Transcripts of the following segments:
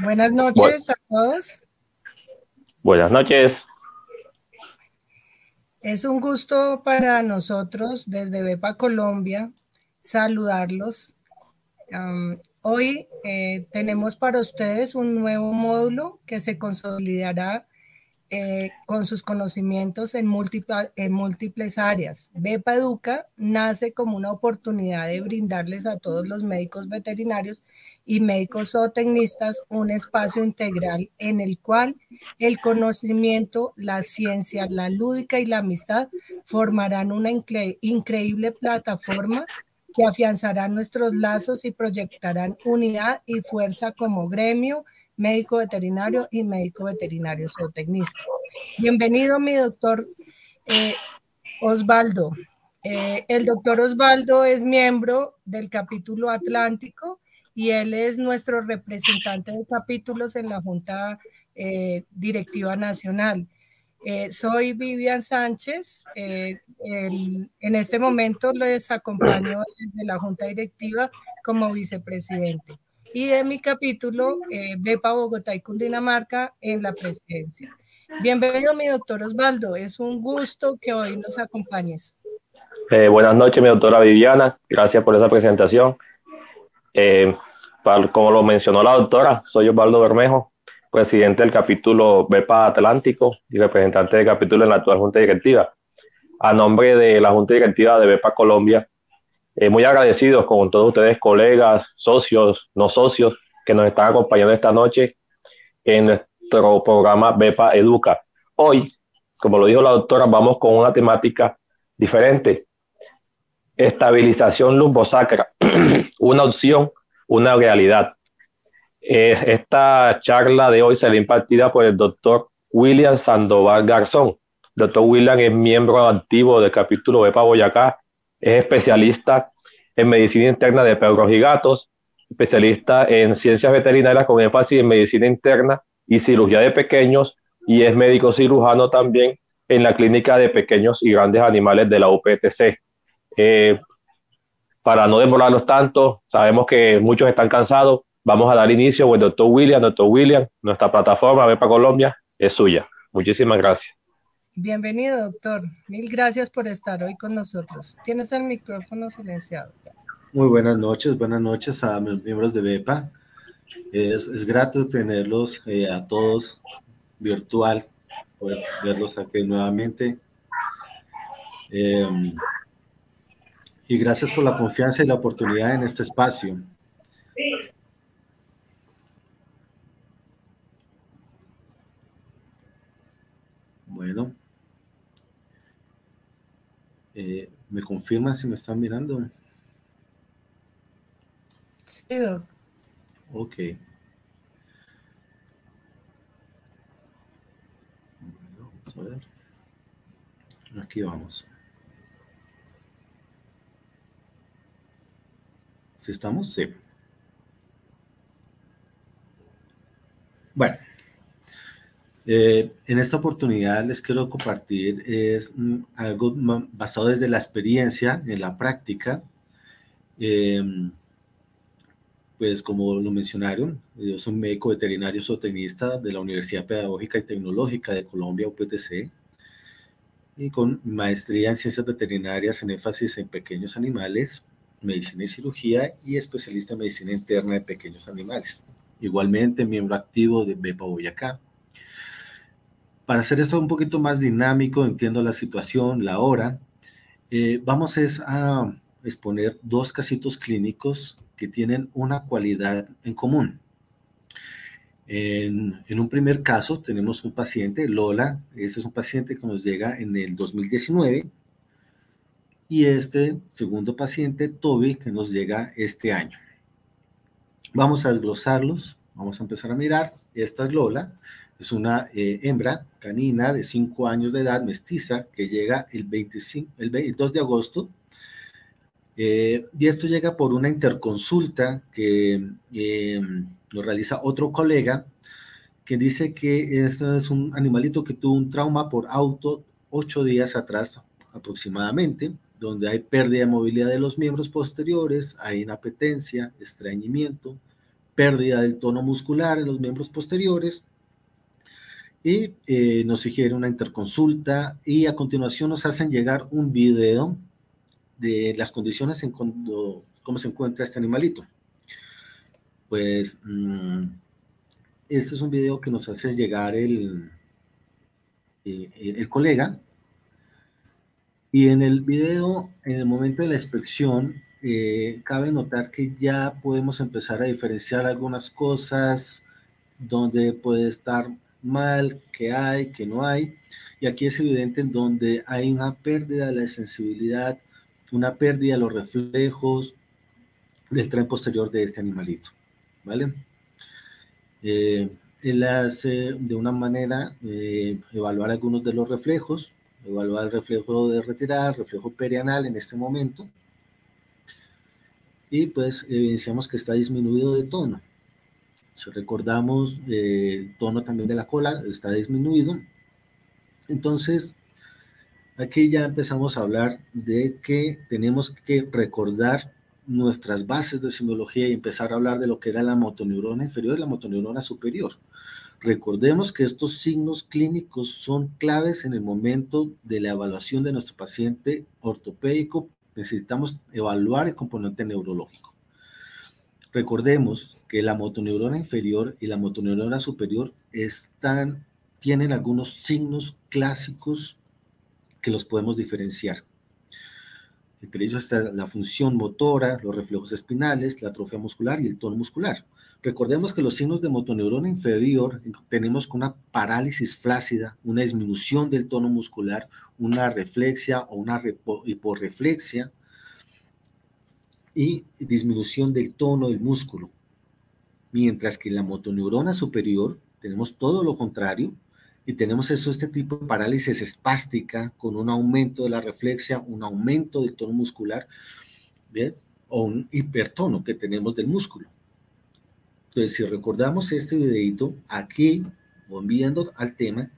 Buenas noches a todos. Buenas noches. Es un gusto para nosotros desde Bepa Colombia saludarlos. hoy eh, tenemos para ustedes un nuevo módulo que se consolidará eh, con sus conocimientos en, múltiples áreas. Bepa Educa nace como una oportunidad de brindarles a todos los médicos veterinarios y médicos zootecnistas un espacio integral en el cual el conocimiento, la ciencia, la lúdica y la amistad formarán una increíble plataforma que afianzará nuestros lazos y proyectarán unidad y fuerza como gremio médico veterinario y médico veterinario zootecnista. Bienvenido, mi doctor eh, Osvaldo. Eh, el doctor Osvaldo es miembro del capítulo Atlántico y él es nuestro representante de capítulos en la Junta eh, Directiva Nacional. soy Vivian Sánchez. en este momento les acompaño desde la Junta Directiva como vicepresidente y de mi capítulo eh, Bepa Bogotá y Cundinamarca en la presidencia. Bienvenido, mi doctor Osvaldo. Es un gusto que hoy nos acompañes. Eh, buenas noches, mi doctora Viviana. Gracias por esa presentación. Eh, como lo mencionó la doctora, soy Osvaldo Bermejo, presidente del capítulo BEPA Atlántico y representante del capítulo en la actual Junta Directiva. A nombre de la Junta Directiva de BEPA Colombia, eh, muy agradecidos con todos ustedes, colegas, socios, no socios, que nos están acompañando esta noche en nuestro programa BEPA Educa. Hoy, como lo dijo la doctora, vamos con una temática diferente. Estabilización lumbosacra, una opción, una realidad. Eh, esta charla de hoy será impartida por el doctor William Sandoval Garzón. doctor William es miembro activo del capítulo BEPA Boyacá es especialista en medicina interna de perros y gatos, especialista en ciencias veterinarias con énfasis en medicina interna y cirugía de pequeños y es médico cirujano también en la clínica de pequeños y grandes animales de la UPTC. Eh, para no demorarlos tanto, sabemos que muchos están cansados, vamos a dar inicio. el doctor William, doctor William, nuestra plataforma Bepa Colombia es suya. Muchísimas gracias. Bienvenido, doctor. Mil gracias por estar hoy con nosotros. Tienes el micrófono silenciado. Muy buenas noches, buenas noches a los miembros de BEPA. Es, grato tenerlos eh, a todos virtual, poder verlos aquí nuevamente. Em, y gracias por la confianza y la oportunidad en este espacio. Bueno. Eh, ¿Me confirman si me están mirando? Sí. Ok. vamos a ver. Aquí vamos. ¿Sí estamos? Sí. Bueno. Eh, en esta oportunidad les quiero compartir es mm, algo basado desde la experiencia, en la práctica. Em, pues como lo mencionaron, yo soy médico veterinario zootecnista de la Universidad Pedagógica y Tecnológica de Colombia, UPTC, y con maestría en ciencias veterinarias en énfasis en pequeños animales, medicina y cirugía y especialista en medicina interna de pequeños animales. Igualmente, miembro activo de BEPA Boyacá para hacer esto un poquito más dinámico, entiendo la situación, la hora, eh, vamos a exponer dos casitos clínicos que tienen una cualidad en común. En, en, un primer caso tenemos un paciente, Lola, este es un paciente que nos llega en el 2019, y este segundo paciente, Toby, que nos llega este año. Vamos a desglosarlos, vamos a empezar a mirar. Esta es Lola, es una eh, hembra canina de 5 años de edad, mestiza, que llega el, 25, el 22 de agosto. Eh, y esto llega por una interconsulta que eh, lo realiza otro colega que dice que este es un animalito que tuvo un trauma por auto ocho días atrás aproximadamente, donde hay pérdida de movilidad de los miembros posteriores, hay inapetencia, estreñimiento, pérdida del tono muscular en los miembros posteriores, y eh, nos sugiere una interconsulta y a continuación nos hacen llegar un video de las condiciones en cuando, cómo se encuentra este animalito. Pues mm, este es un video que nos hace llegar el, eh, el colega y en el video, en el momento de la inspección, eh, cabe notar que ya podemos empezar a diferenciar algunas cosas donde puede estar mal, que hay, que no hay. Y aquí es evidente en donde hay una pérdida de la sensibilidad, una pérdida de los reflejos del tren posterior de este animalito. ¿Vale? Eh, él hace de una manera eh, evaluar algunos de los reflejos, evaluar el reflejo de retirada, el reflejo perianal en este momento, y pues evidenciamos que está disminuido de tono. Si recordamos, eh, el tono también de la cola está disminuido. Entonces, aquí ya empezamos a hablar de que tenemos que recordar nuestras bases de semiología y empezar a hablar de lo que era la motoneurona inferior y la motoneurona superior. Recordemos que estos signos clínicos son claves en el momento de la evaluación de nuestro paciente ortopédico. Necesitamos evaluar el componente neurológico. Recordemos que la motoneurona inferior y la motoneurona superior están, tienen algunos signos clásicos que los podemos diferenciar. Entre ellos está la función motora, los reflejos espinales, la atrofia muscular y el tono muscular. Recordemos que los signos de motoneurona inferior tenemos una parálisis flácida, una disminución del tono muscular, una reflexia o una hiporreflexia, y disminución del tono del músculo. Mientras que en la motoneurona superior tenemos todo lo contrario y tenemos eso, este tipo de parálisis espástica con un aumento de la reflexia, un aumento del tono muscular, ¿bien? o un hipertono que tenemos del músculo. Entonces, si recordamos este videito, aquí, volviendo al tema,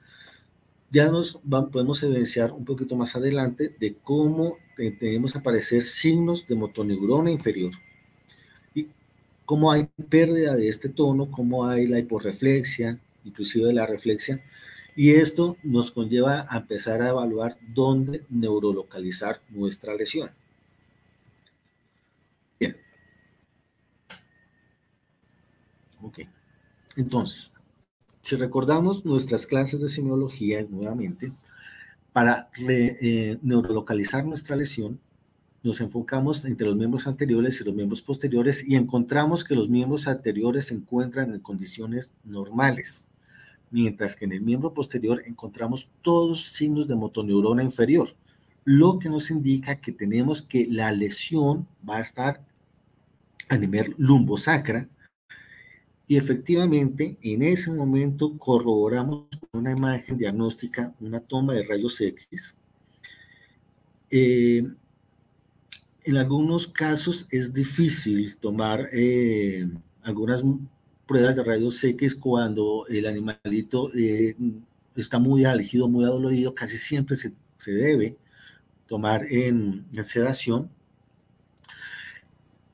ya nos podemos evidenciar un poquito más adelante de cómo tenemos aparecer signos de motoneurona inferior. Cómo hay pérdida de este tono, cómo hay la hiporreflexia, inclusive la reflexia. Y esto nos conlleva a empezar a evaluar dónde neurolocalizar nuestra lesión. Bien. Ok. Entonces, si recordamos nuestras clases de semiología nuevamente, para eh, neurolocalizar nuestra lesión, nos enfocamos entre los miembros anteriores y los miembros posteriores y encontramos que los miembros anteriores se encuentran en condiciones normales, mientras que en el miembro posterior encontramos todos signos de motoneurona inferior, lo que nos indica que tenemos que la lesión va a estar a nivel lumbosacra, y efectivamente, en ese momento corroboramos con una imagen diagnóstica, una toma de rayos X. Eh, en algunos casos es difícil tomar eh, algunas pruebas de rayos X cuando el animalito eh, está muy álgido, muy adolorido, casi siempre se, debe tomar en sedación.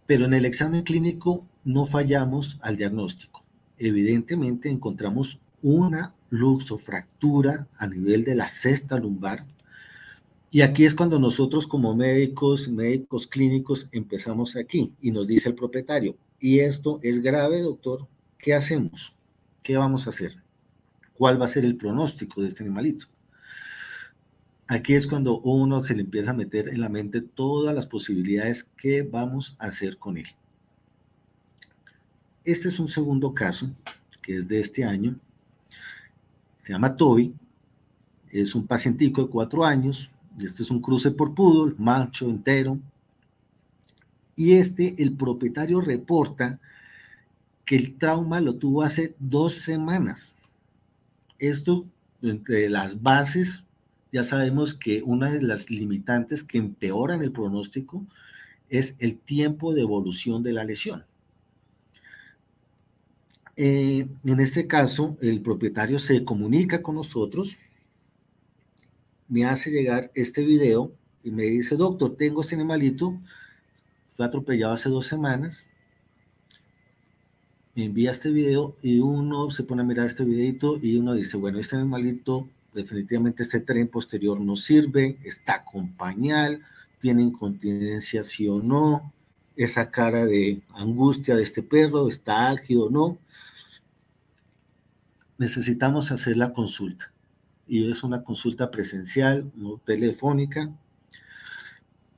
Pero en el examen clínico no fallamos al diagnóstico. Evidentemente encontramos una luxofractura a nivel de la cesta lumbar. Y aquí es cuando nosotros como médicos, médicos clínicos, empezamos aquí y nos dice el propietario, y esto es grave, doctor, ¿qué hacemos? ¿Qué vamos a hacer? ¿Cuál va a ser el pronóstico de este animalito? Aquí es cuando uno se le empieza a meter en la mente todas las posibilidades que vamos a hacer con él. Este es un segundo caso, que es de este año. Se llama Toby. Es un pacientico de cuatro años. Este es un cruce por poodle, macho entero. Y este, el propietario reporta que el trauma lo tuvo hace dos semanas. Esto, entre las bases, ya sabemos que una de las limitantes que empeoran el pronóstico es el tiempo de evolución de la lesión. Eh, en este caso, el propietario se comunica con nosotros, me hace llegar este video y me dice, doctor, tengo este animalito, fue atropellado hace dos semanas, envía este video y uno se pone a mirar este videito y uno dice, bueno, este animalito definitivamente este tren posterior no sirve, está con pañal, tiene incontinencia sí o no, esa cara de angustia de este perro, está álgido o no. Necesitamos hacer la consulta y es una consulta presencial, no telefónica.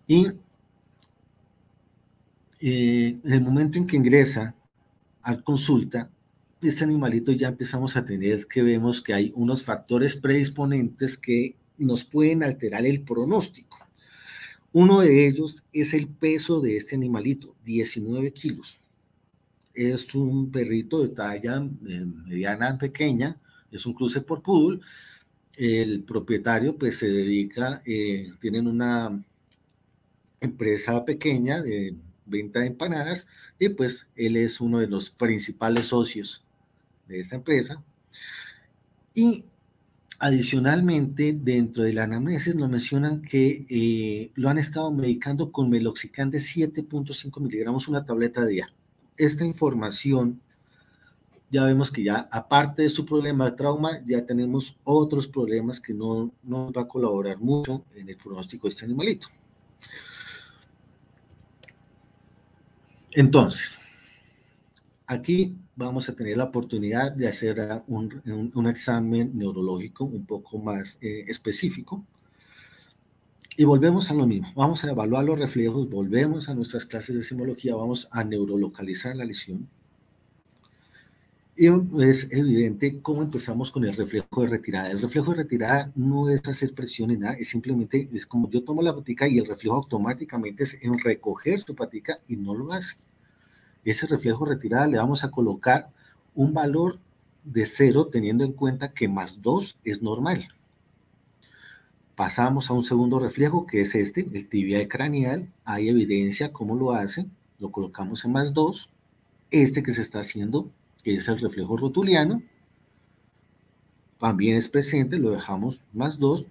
Y eh, en el momento en que ingresa a consulta, este animalito ya empezamos a tener que vemos que hay unos factores predisponentes que nos pueden alterar el pronóstico. Uno de ellos es el peso de este animalito, 19 kilos. Es un perrito de talla eh, mediana pequeña, es un cruce por poodle. El propietario pues se dedica, eh, tienen una empresa pequeña de venta de empanadas y pues él es uno de los principales socios de esta empresa. Y adicionalmente, dentro de la anamnesis nos mencionan que eh, lo han estado medicando con meloxicam de 7.5 miligramos, una tableta de día. Esta información, ya vemos que ya, aparte de su problema de trauma, ya tenemos otros problemas que no, no va a colaborar mucho en el pronóstico de este animalito. Entonces, aquí vamos a tener la oportunidad de hacer un, examen neurológico un poco más eh, específico. Y volvemos a lo mismo, vamos a evaluar los reflejos, volvemos a nuestras clases de simología, vamos a neurolocalizar la lesión. Es evidente cómo empezamos con el reflejo de retirada. El reflejo de retirada no es hacer presión en nada, es simplemente, es como yo tomo la patica y el reflejo automáticamente es en recoger su patica y no lo hace ese reflejo retirada le vamos a colocar un valor de cero teniendo en cuenta que más 2 es normal. Pasamos a un segundo reflejo que es este, el tibial craneal. Hay evidencia cómo lo hace. Lo colocamos en más 2. Este que se está haciendo, que es el reflejo rotuliano, también es presente, lo dejamos más 2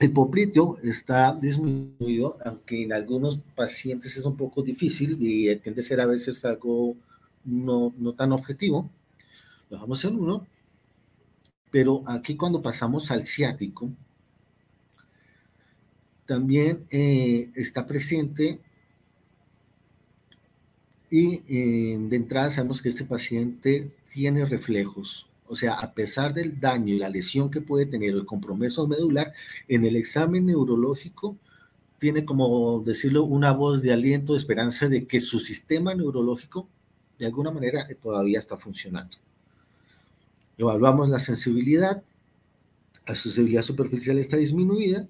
el popliteo está disminuido, aunque en algunos pacientes es un poco difícil y tiende a ser a veces algo no, tan objetivo. Lo dejamos en uno. Pero aquí cuando pasamos al ciático, también eh, está presente y eh, de entrada sabemos que este paciente tiene reflejos o sea, a pesar del daño y la lesión que puede tener el compromiso medular, en el examen neurológico tiene como decirlo una voz de aliento, de esperanza de que su sistema neurológico de alguna manera todavía está funcionando. Evaluamos la sensibilidad, la sensibilidad superficial está disminuida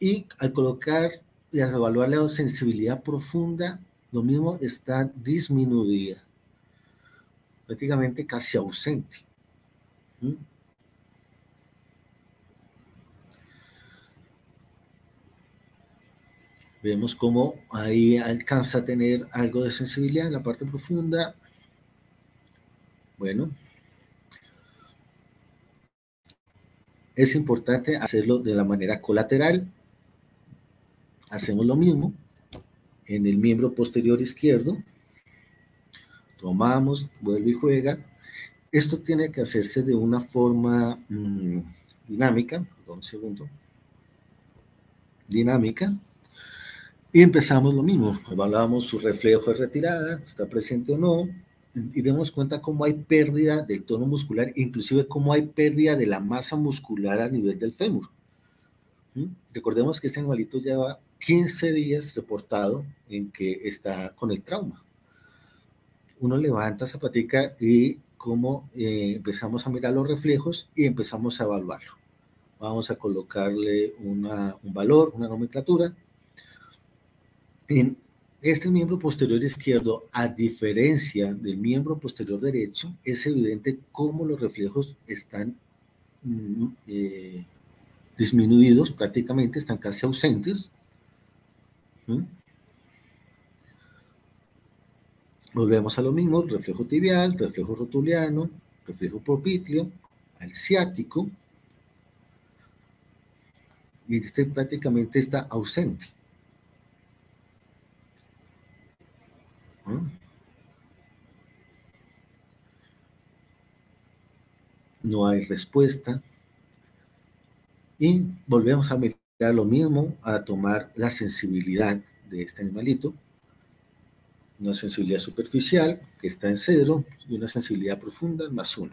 y al colocar y al evaluar la sensibilidad profunda, lo mismo está disminuida prácticamente casi ausente. ¿Mm? Vemos cómo ahí alcanza a tener algo de sensibilidad en la parte profunda. Bueno, es importante hacerlo de la manera colateral. Hacemos lo mismo en el miembro posterior izquierdo tomamos, vuelve y juega. Esto tiene que hacerse de una forma mm, dinámica, perdón un segundo, dinámica, y empezamos lo mismo, evaluamos su reflejo de retirada, está presente o no, y demos cuenta cómo hay pérdida del tono muscular, inclusive cómo hay pérdida de la masa muscular a nivel del fémur. ¿Mm? Recordemos que este animalito lleva 15 días reportado en que está con el trauma uno levanta esa patica y como eh, empezamos a mirar los reflejos y empezamos a evaluarlo. Vamos a colocarle un valor, una nomenclatura. En este miembro posterior izquierdo, a diferencia del miembro posterior derecho, es evidente cómo los reflejos están mm, eh, disminuidos prácticamente, están casi ausentes. Volvemos a lo mismo, reflejo tibial, reflejo rotuliano, reflejo propítleo, al ciático, y este prácticamente está ausente. ¿Ah? No hay respuesta. Y volvemos a mirar lo mismo, a tomar la sensibilidad de este animalito. Una sensibilidad superficial que está en cero y una sensibilidad profunda más uno.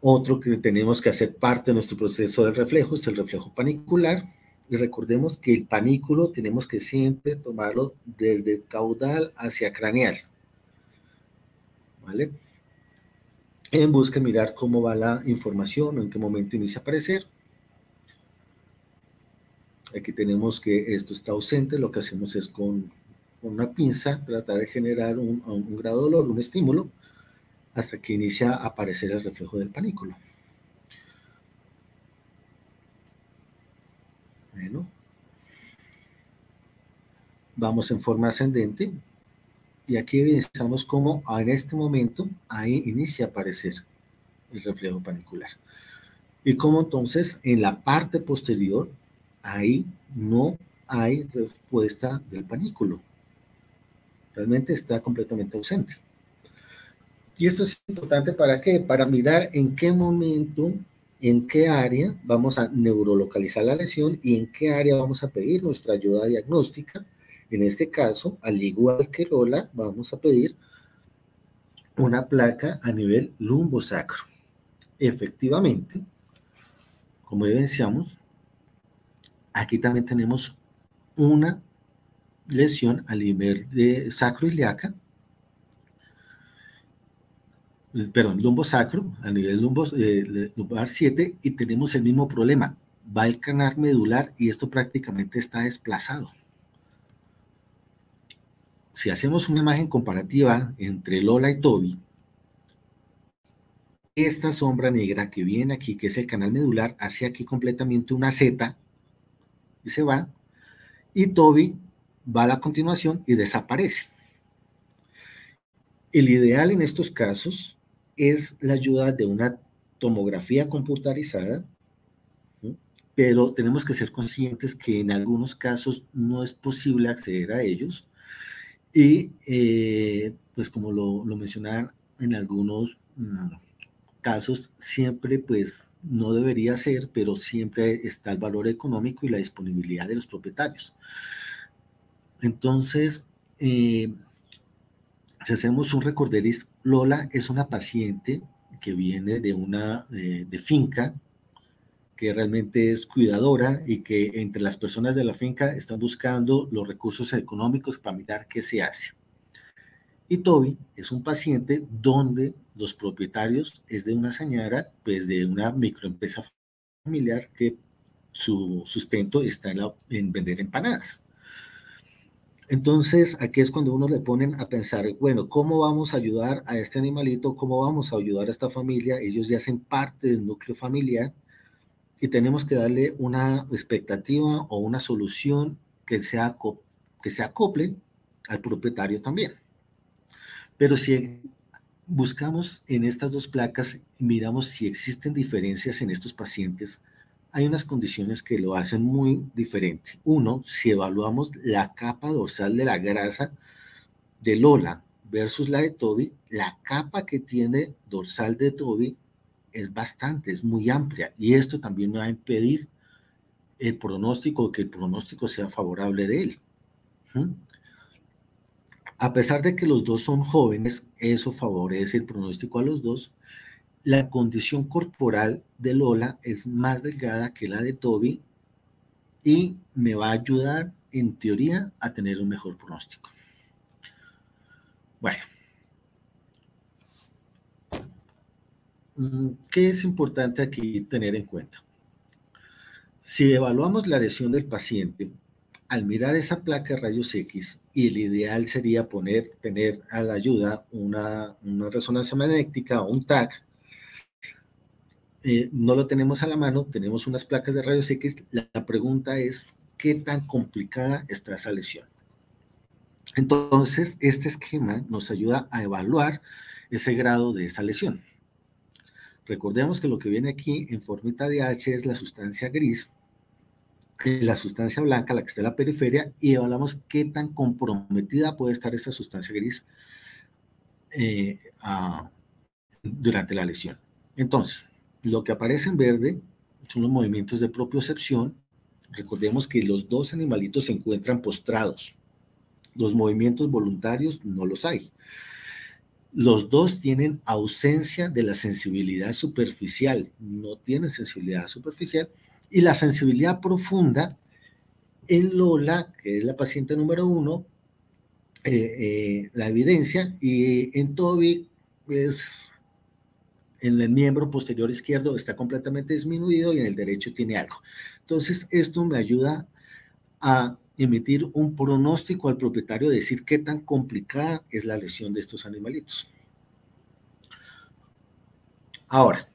Otro que tenemos que hacer parte de nuestro proceso del reflejo es el reflejo panicular. Y recordemos que el panículo tenemos que siempre tomarlo desde caudal hacia craneal. ¿Vale? En busca de mirar cómo va la información o en qué momento inicia a aparecer. Aquí tenemos que esto está ausente, lo que hacemos es con una pinza tratar de generar un, grado de dolor, un estímulo, hasta que inicia a aparecer el reflejo del panículo. Bueno, vamos en forma ascendente y aquí evidenciamos cómo en este momento ahí inicia a aparecer el reflejo panicular. Y cómo entonces en la parte posterior ahí no hay respuesta del panículo. Realmente está completamente ausente. Y esto es importante para qué? Para mirar en qué momento, en qué área vamos a neurolocalizar la lesión y en qué área vamos a pedir nuestra ayuda diagnóstica. En este caso, al igual que Lola, vamos a pedir una placa a nivel lumbosacro. Efectivamente, como evidenciamos, aquí también tenemos una lesión a nivel de sacroiliaca perdón, lumbo sacro, a nivel lumbo, eh, lumbar 7, y tenemos el mismo problema. Va el canal medular y esto prácticamente está desplazado. Si hacemos una imagen comparativa entre Lola y Toby, esta sombra negra que viene aquí, que es el canal medular, hace aquí completamente una Z y se va, y Toby va a la continuación y desaparece. El ideal en estos casos es la ayuda de una tomografía computarizada, pero tenemos que ser conscientes que en algunos casos no es posible acceder a ellos. Y eh, pues como lo, lo mencionaba en algunos mm, casos, siempre pues no debería ser, pero siempre está el valor económico y la disponibilidad de los propietarios. Entonces, eh, si hacemos un recorderis, Lola es una paciente que viene de una de, finca, que realmente es cuidadora y que entre las personas de la finca están buscando los recursos económicos para mirar qué se hace. Y Toby es un paciente donde los propietarios es de una señora, pues de una microempresa familiar que su sustento está en vender empanadas. Entonces, aquí es cuando uno le ponen a pensar, bueno, ¿cómo vamos a ayudar a este animalito? ¿Cómo vamos a ayudar a esta familia? Ellos ya hacen parte del núcleo familiar y tenemos que darle una expectativa o una solución que, sea, que se acople al propietario también. Pero si buscamos en estas dos placas y miramos si existen diferencias en estos pacientes, hay unas condiciones que lo hacen muy diferente. Uno, si evaluamos la capa dorsal de la grasa de Lola versus la de Toby, la capa que tiene dorsal de Toby es bastante, es muy amplia y esto también va a impedir el pronóstico, que el pronóstico sea favorable de él. ¿Mm? A pesar de que los dos son jóvenes, eso favorece el pronóstico a los dos, la condición corporal de Lola es más delgada que la de Toby y me va a ayudar, en teoría, a tener un mejor pronóstico. Bueno. Mm, ¿Qué es importante aquí tener en cuenta? Si evaluamos la lesión del paciente, al mirar esa placa de rayos X, y el ideal sería poner, tener a la ayuda una, una resonancia magnética o un TAC, eh, no lo tenemos a la mano, tenemos unas placas de rayos X. La, pregunta es, ¿qué tan complicada está esa lesión? Entonces, este esquema nos ayuda a evaluar ese grado de esa lesión. Recordemos que lo que viene aquí en formita de H es la sustancia gris, la sustancia blanca, la que está en la periferia, y evaluamos qué tan comprometida puede estar esa sustancia gris eh, durante la lesión. Entonces, lo que aparece en verde son los movimientos de propiocepción. Recordemos que los dos animalitos se encuentran postrados. Los movimientos voluntarios no los hay. Los dos tienen ausencia de la sensibilidad superficial, no tienen sensibilidad superficial, y la sensibilidad profunda en Lola, que es la paciente número uno, eh, eh, la evidencia, y en Toby es en el miembro posterior izquierdo está completamente disminuido y en el derecho tiene algo. Entonces, esto me ayuda a emitir un pronóstico al propietario, de decir qué tan complicada es la lesión de estos animalitos. Ahora,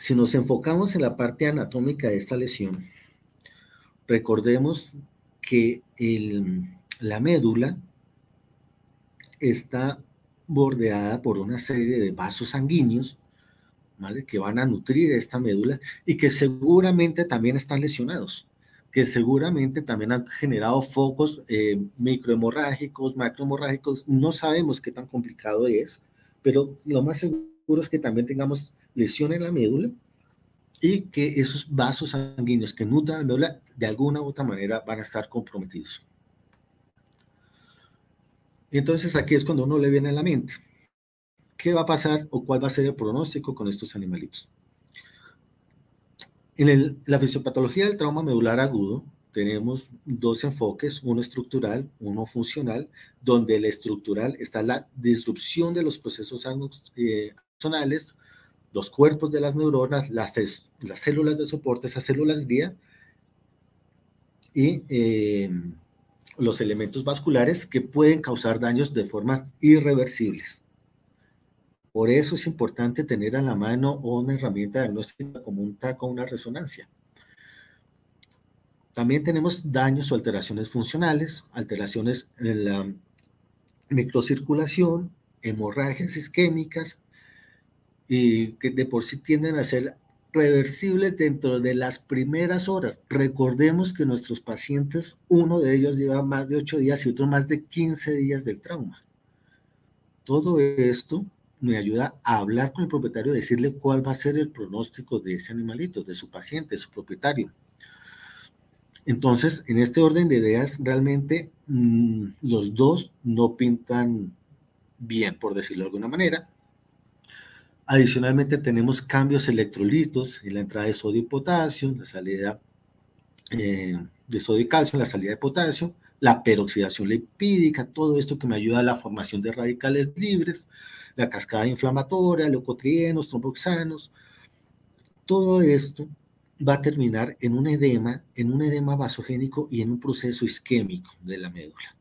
si nos enfocamos en la parte anatómica de esta lesión, recordemos que la médula está bordeada por una serie de vasos sanguíneos ¿vale? que van a nutrir esta médula y que seguramente también están lesionados, que seguramente también han generado focos eh, microhemorrágicos, macrohemorrágicos. No sabemos qué tan complicado es, pero lo más seguro es que también tengamos lesión en la médula y que esos vasos sanguíneos que nutran la médula de alguna u otra manera van a estar comprometidos. Entonces aquí es cuando uno le viene a la mente, ¿qué va a pasar o cuál va a ser el pronóstico con estos animalitos? En la fisiopatología del trauma medular agudo tenemos dos enfoques, uno estructural, uno funcional, donde el estructural está la disrupción de los procesos eh, axonales, los cuerpos de las neuronas, las, las células de soporte, esas células guía, y eh, los elementos vasculares que pueden causar daños de formas irreversibles. Por eso es importante tener a la mano una herramienta diagnóstica como un TAC o una resonancia. También tenemos daños o alteraciones funcionales, alteraciones en la microcirculación, hemorragias isquémicas, y que de por sí tienden a ser reversibles dentro de las primeras horas. Recordemos que nuestros pacientes, uno de ellos lleva más de 8 días y otro más de 15 días del trauma. Todo esto me ayuda a hablar con el propietario, decirle cuál va a ser el pronóstico de ese animalito, de su paciente, de su propietario. Entonces, en este orden de ideas, realmente mm, los dos no pintan bien, por decirlo de alguna manera. Adicionalmente tenemos cambios electrolitos en la entrada de sodio y potasio, la salida eh, de sodio y calcio, la salida de potasio, la peroxidación lipídica, todo esto que me ayuda a la formación de radicales libres, la cascada inflamatoria, leucotrienos, tromboxanos, todo esto va a terminar en un edema, en un edema vasogénico y en un proceso isquémico de la médula.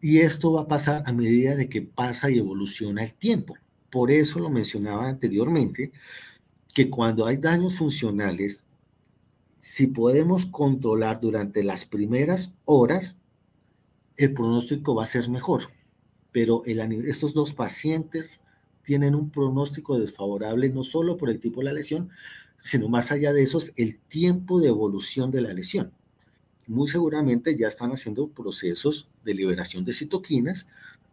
Y esto va a pasar a medida de que pasa y evoluciona el tiempo. Por eso lo mencionaba anteriormente, que cuando hay daños funcionales, si podemos controlar durante las primeras horas, el pronóstico va a ser mejor. Pero estos dos pacientes tienen un pronóstico desfavorable no solo por el tipo de la lesión, sino más allá de eso, el tiempo de evolución de la lesión muy seguramente ya están haciendo procesos de liberación de citoquinas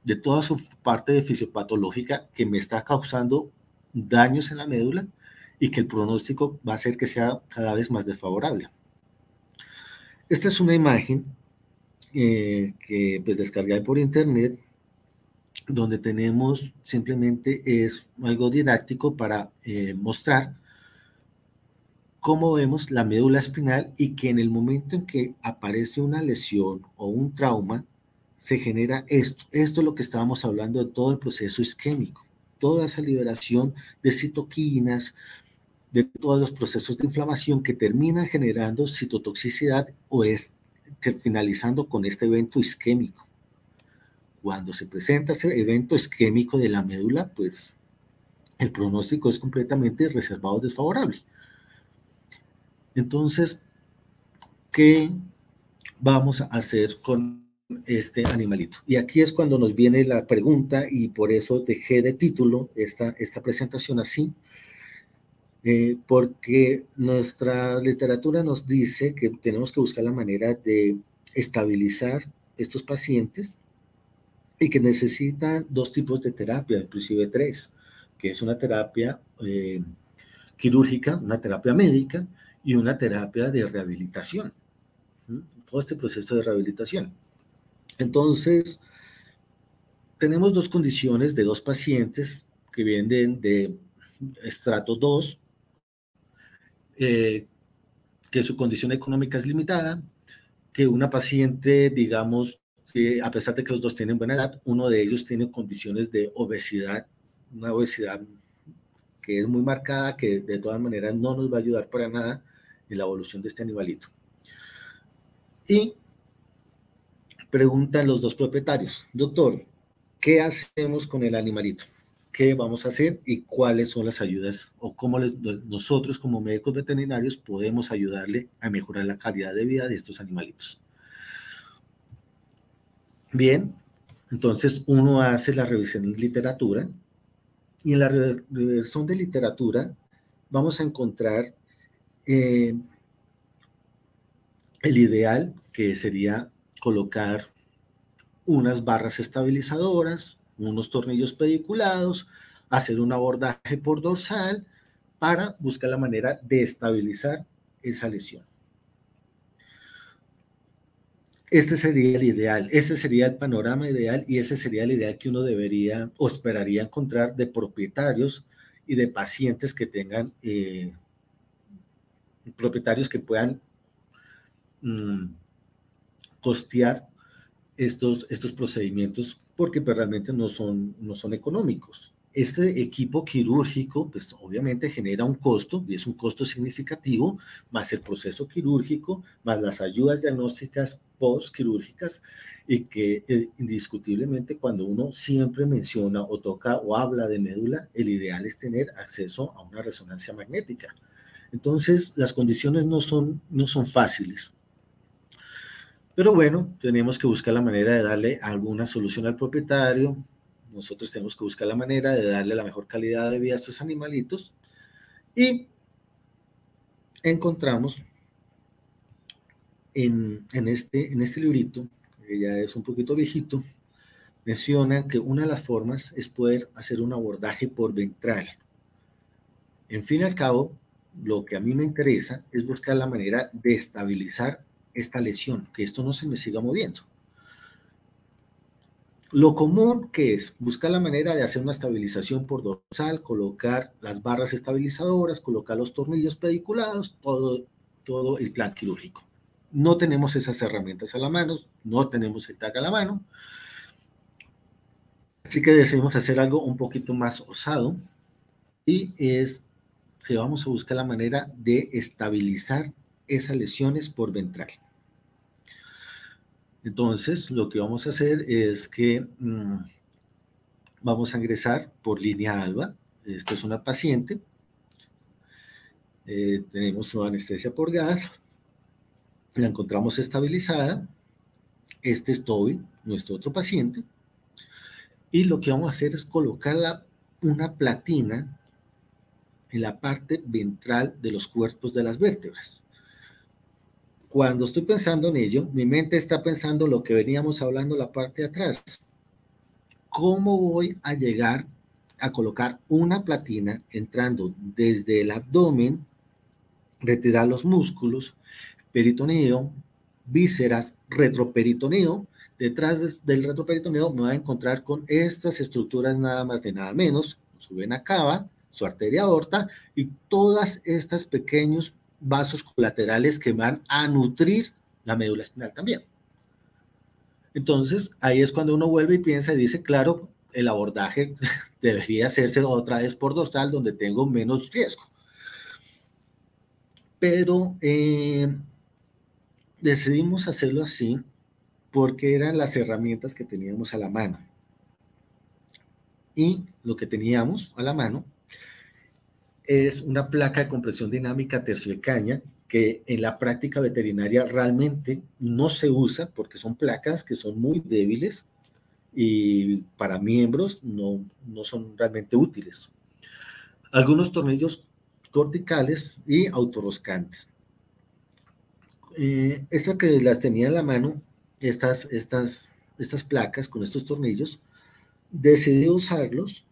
de toda su parte fisiopatológica que me está causando daños en la médula y que el pronóstico va a ser que sea cada vez más desfavorable. Esta es una imagen eh, que pues descargué por internet donde tenemos simplemente es algo didáctico para eh, mostrar cómo vemos la médula espinal y que en el momento en que aparece una lesión o un trauma, se genera esto. Esto es lo que estábamos hablando de todo el proceso isquémico, toda esa liberación de citoquinas, de todos los procesos de inflamación que terminan generando citotoxicidad o es finalizando con este evento isquémico. Cuando se presenta ese evento isquémico de la médula, pues el pronóstico es completamente reservado desfavorable. Entonces, ¿qué vamos a hacer con este animalito? Y aquí es cuando nos viene la pregunta y por eso dejé de título esta, esta presentación así, eh, porque nuestra literatura nos dice que tenemos que buscar la manera de estabilizar estos pacientes y que necesitan dos tipos de terapia, inclusive tres, que es una terapia eh, quirúrgica, una terapia médica y una terapia de rehabilitación. Todo este proceso de rehabilitación. Entonces, tenemos dos condiciones de dos pacientes que vienen de, estrato 2, eh, que su condición económica es limitada, que una paciente, digamos, que a pesar de que los dos tienen buena edad, uno de ellos tiene condiciones de obesidad, una obesidad que es muy marcada, que de todas maneras no nos va a ayudar para nada en la evolución de este animalito. Y preguntan los dos propietarios, doctor, ¿qué hacemos con el animalito? ¿Qué vamos a hacer y cuáles son las ayudas o cómo nosotros como médicos veterinarios podemos ayudarle a mejorar la calidad de vida de estos animalitos? Bien, entonces uno hace la revisión de literatura y en la revisión de literatura vamos a encontrar eh, el ideal que sería colocar unas barras estabilizadoras, unos tornillos pediculados, hacer un abordaje por dorsal para buscar la manera de estabilizar esa lesión. Este sería el ideal, ese sería el panorama ideal y ese sería el ideal que uno debería o esperaría encontrar de propietarios y de pacientes que tengan, eh, propietarios que puedan mm, costear estos, estos procedimientos porque pues, realmente no son, no son económicos este equipo quirúrgico, pues obviamente genera un costo, y es un costo significativo, más el proceso quirúrgico, más las ayudas diagnósticas postquirúrgicas, y que eh, indiscutiblemente cuando uno siempre menciona o toca o habla de médula, el ideal es tener acceso a una resonancia magnética. Entonces, las condiciones no son, no son fáciles. Pero bueno, tenemos que buscar la manera de darle alguna solución al propietario, nosotros tenemos que buscar la manera de darle la mejor calidad de vida a estos animalitos y encontramos en, este, en este librito, que ya es un poquito viejito, menciona que una de las formas es poder hacer un abordaje por ventral. En fin y al cabo, lo que a mí me interesa es buscar la manera de estabilizar esta lesión, que esto no se me siga moviendo. Lo común que es buscar la manera de hacer una estabilización por dorsal, colocar las barras estabilizadoras, colocar los tornillos pediculados, todo, todo el plan quirúrgico. No tenemos esas herramientas a la mano, no tenemos el TAC a la mano. Así que decidimos hacer algo un poquito más osado y es que vamos a buscar la manera de estabilizar esas lesiones por ventral. Entonces, lo que vamos a hacer es que mm, vamos a ingresar por línea alba. Esta es una paciente. Eh, tenemos su anestesia por gas. La encontramos estabilizada. Este es Toby, nuestro otro paciente. Y lo que vamos a hacer es colocar una platina en la parte ventral de los cuerpos de las vértebras cuando estoy pensando en ello, mi mente está pensando lo que veníamos hablando la parte de atrás. ¿Cómo voy a llegar a colocar una platina entrando desde el abdomen, retirar los músculos, peritoneo, vísceras, retroperitoneo? Detrás del retroperitoneo me voy a encontrar con estas estructuras nada más de nada menos, su vena cava, su arteria aorta y todas estas pequeños vasos colaterales que van a nutrir la médula espinal también. Entonces, ahí es cuando uno vuelve y piensa y dice, claro, el abordaje debería hacerse otra vez por dorsal donde tengo menos riesgo. Pero eh, decidimos hacerlo así porque eran las herramientas que teníamos a la mano. Y lo que teníamos a la mano es una placa de compresión dinámica terciocaña que en la práctica veterinaria realmente no se usa porque son placas que son muy débiles y para miembros no, no son realmente útiles. Algunos tornillos corticales y autorroscantes. Eh, que las tenía en la mano, estas, estas estas placas con estos tornillos, decidí usarlos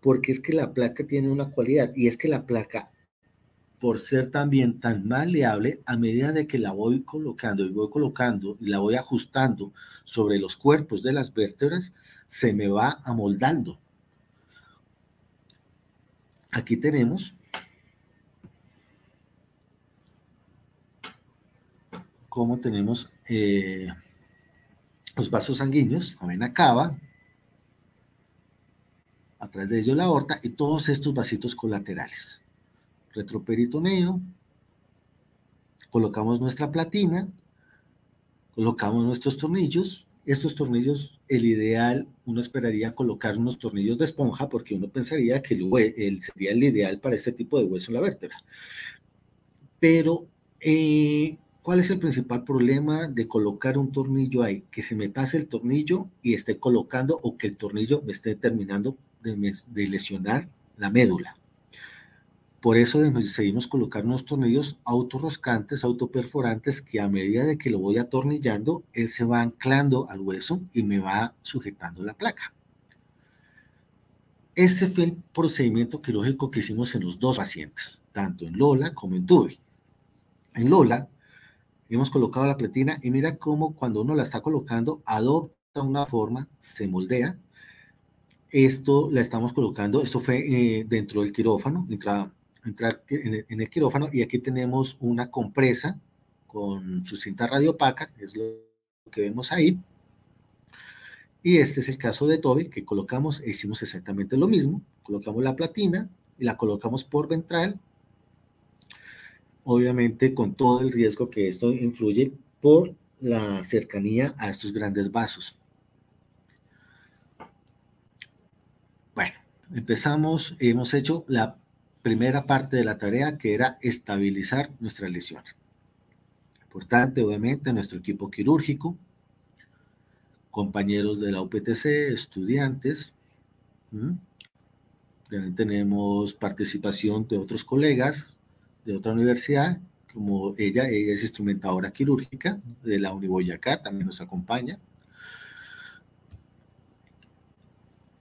porque es que la placa tiene una cualidad y es que la placa, por ser también tan maleable, a medida de que la voy colocando y voy colocando y la voy ajustando sobre los cuerpos de las vértebras, se me va amoldando. Aquí tenemos cómo tenemos eh, los vasos sanguíneos, la vena cava, atrás de ellos la aorta y todos estos vasitos colaterales. Retroperitoneo, colocamos nuestra platina, colocamos nuestros tornillos. Estos tornillos, el ideal, uno esperaría colocar unos tornillos de esponja porque uno pensaría que el, sería el ideal para este tipo de hueso en la vértebra. Pero, eh, ¿cuál es el principal problema de colocar un tornillo ahí? Que se me pase el tornillo y esté colocando o que el tornillo me esté terminando de, lesionar la médula. Por eso decidimos colocar unos tornillos autorroscantes, autoperforantes, que a medida de que lo voy atornillando, él se va anclando al hueso y me va sujetando la placa. Este fue el procedimiento quirúrgico que hicimos en los dos pacientes, tanto en Lola como en Tubi. En Lola hemos colocado la platina y mira cómo cuando uno la está colocando adopta una forma, se moldea esto la estamos colocando, esto fue eh, dentro del quirófano, entra, en, el, quirófano y aquí tenemos una compresa con su cinta radiopaca, es lo que vemos ahí. Y este es el caso de Toby, que colocamos, hicimos exactamente lo mismo, colocamos la platina y la colocamos por ventral, obviamente con todo el riesgo que esto influye por la cercanía a estos grandes vasos. Empezamos, hemos hecho la primera parte de la tarea que era estabilizar nuestra lesión. Importante, obviamente, nuestro equipo quirúrgico, compañeros de la UPTC, estudiantes. También tenemos participación de otros colegas de otra universidad, como ella, ella es instrumentadora quirúrgica de la Uniboyacá, también nos acompaña.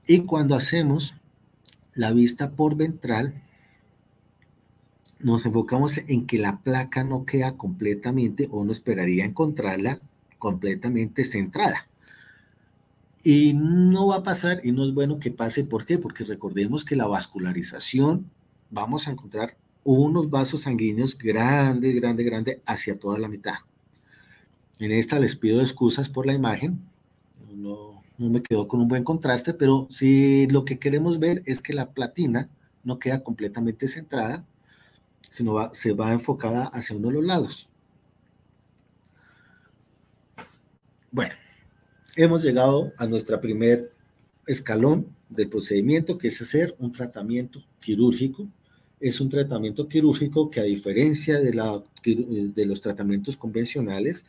Y cuando hacemos la vista por ventral, nos enfocamos en que la placa no queda completamente, o no esperaría encontrarla completamente centrada. Y no va a pasar, y no es bueno que pase, ¿por qué? Porque recordemos que la vascularización, vamos a encontrar unos vasos sanguíneos grandes, grande, grande, hacia toda la mitad. En esta les pido excusas por la imagen, no, no me quedó con un buen contraste, pero si lo que queremos ver es que la platina no queda completamente centrada, sino se va enfocada hacia uno de los lados. Bueno, hemos llegado a nuestro primer escalón del procedimiento, que es hacer un tratamiento quirúrgico. Es un tratamiento quirúrgico que a diferencia de, la, de los tratamientos convencionales,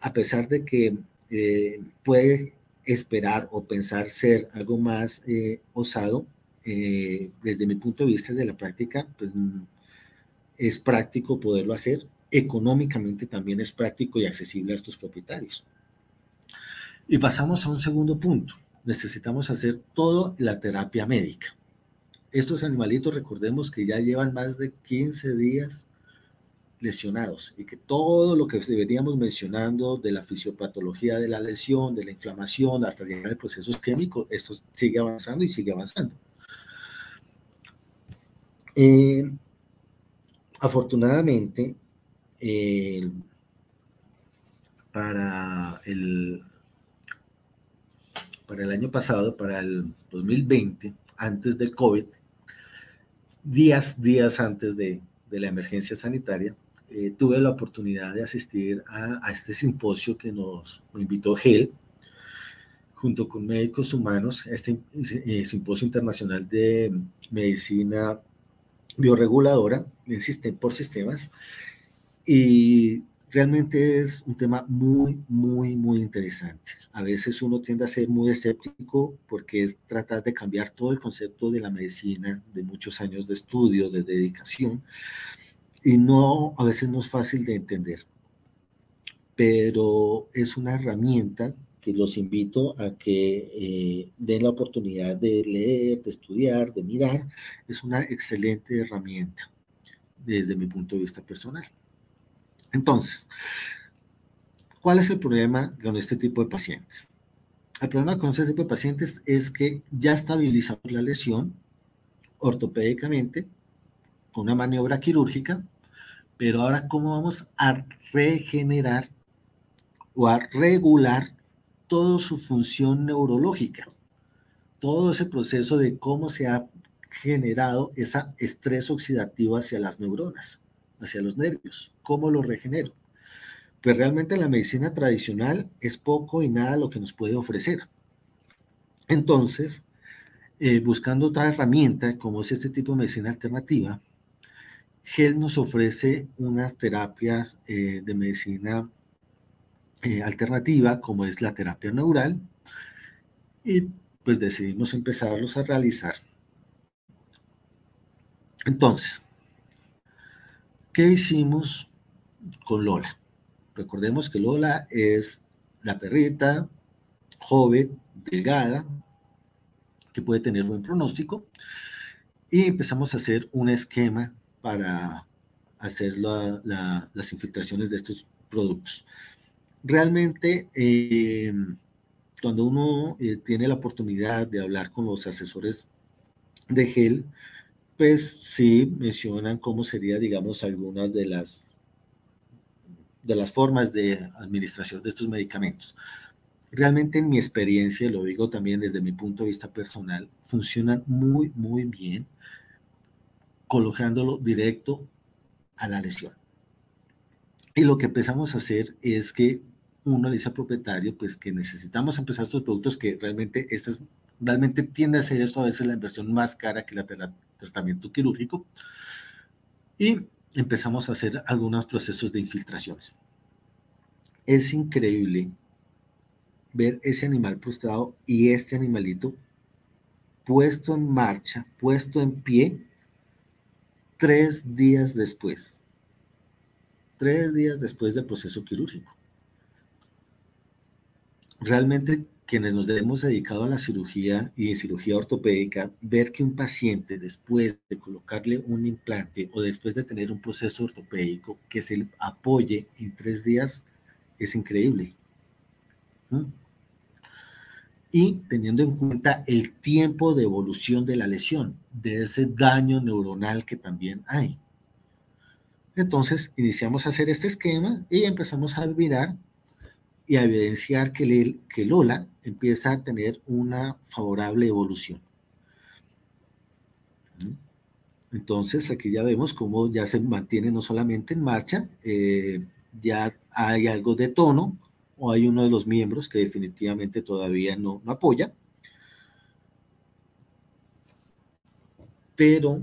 a pesar de que eh, puede esperar o pensar ser algo más eh, osado, eh, desde mi punto de vista de la práctica, pues mm, es práctico poderlo hacer. Económicamente también es práctico y accesible a estos propietarios. Y pasamos a un segundo punto. Necesitamos hacer toda la terapia médica. Estos animalitos, recordemos que ya llevan más de 15 días lesionados y que todo lo que deberíamos mencionando de la fisiopatología de la lesión, de la inflamación, hasta llegar a procesos químicos, esto sigue avanzando y sigue avanzando. Eh, afortunadamente, para, el, para el año pasado, para el 2020, antes del COVID, días, días antes de la emergencia sanitaria, eh, tuve la oportunidad de asistir a, este simposio que nos, invitó GEL, junto con médicos humanos, este eh, simposio internacional de medicina bioreguladora por sistemas, y realmente es un tema muy, muy, muy interesante. A veces uno tiende a ser muy escéptico porque es tratar de cambiar todo el concepto de la medicina, de muchos años de estudio, de dedicación, y no, a veces no es fácil de entender, pero es una herramienta que los invito a que eh, den la oportunidad de leer, de estudiar, de mirar. Es una excelente herramienta desde mi punto de vista personal. Entonces, ¿cuál es el problema con este tipo de pacientes? El problema con este tipo de pacientes es que ya estabilizamos la lesión ortopédicamente una maniobra quirúrgica, pero ahora cómo vamos a regenerar o a regular toda su función neurológica, todo ese proceso de cómo se ha generado ese estrés oxidativo hacia las neuronas, hacia los nervios, cómo lo regenero. Pues realmente la medicina tradicional es poco y nada lo que nos puede ofrecer. Entonces, eh, buscando otra herramienta como es este tipo de medicina alternativa, GEL nos ofrece unas terapias eh, de medicina eh, alternativa como es la terapia neural y pues decidimos empezarlos a realizar. Entonces, ¿qué hicimos con Lola? Recordemos que Lola es la perrita joven, delgada, que puede tener buen pronóstico, y empezamos a hacer un esquema para hacer las infiltraciones de estos productos realmente eh, cuando uno eh, tiene la oportunidad de hablar con los asesores de GEL, pues sí mencionan cómo sería, digamos, algunas de las, de las formas de administración de estos medicamentos. Realmente en mi experiencia, lo digo también desde mi punto de vista personal, funcionan muy, muy bien colocándolo directo a la lesión. Y lo que empezamos a hacer es que uno le dice al propietario, pues que necesitamos empezar estos productos que realmente, estas, realmente tiende a ser esto a veces la inversión más cara que el tratamiento quirúrgico. Y empezamos a hacer algunos procesos de infiltraciones. Es increíble ver ese animal prostrado y este animalito puesto en marcha, puesto en pie, tres días después tres días después del proceso quirúrgico. Realmente quienes nos hemos dedicado a la cirugía y cirugía ortopédica, ver que un paciente después de colocarle un implante o después de tener un proceso ortopédico que se apoye en tres días es increíble. ¿Mm? Y teniendo en cuenta el tiempo de evolución de la lesión, de ese daño neuronal que también hay. Entonces iniciamos a hacer este esquema y empezamos a mirar y a evidenciar que, que Lola empieza a tener una favorable evolución. Entonces aquí ya vemos cómo ya se mantiene no solamente en marcha, eh, ya hay algo de tono o hay uno de los miembros que definitivamente todavía no, no apoya. Pero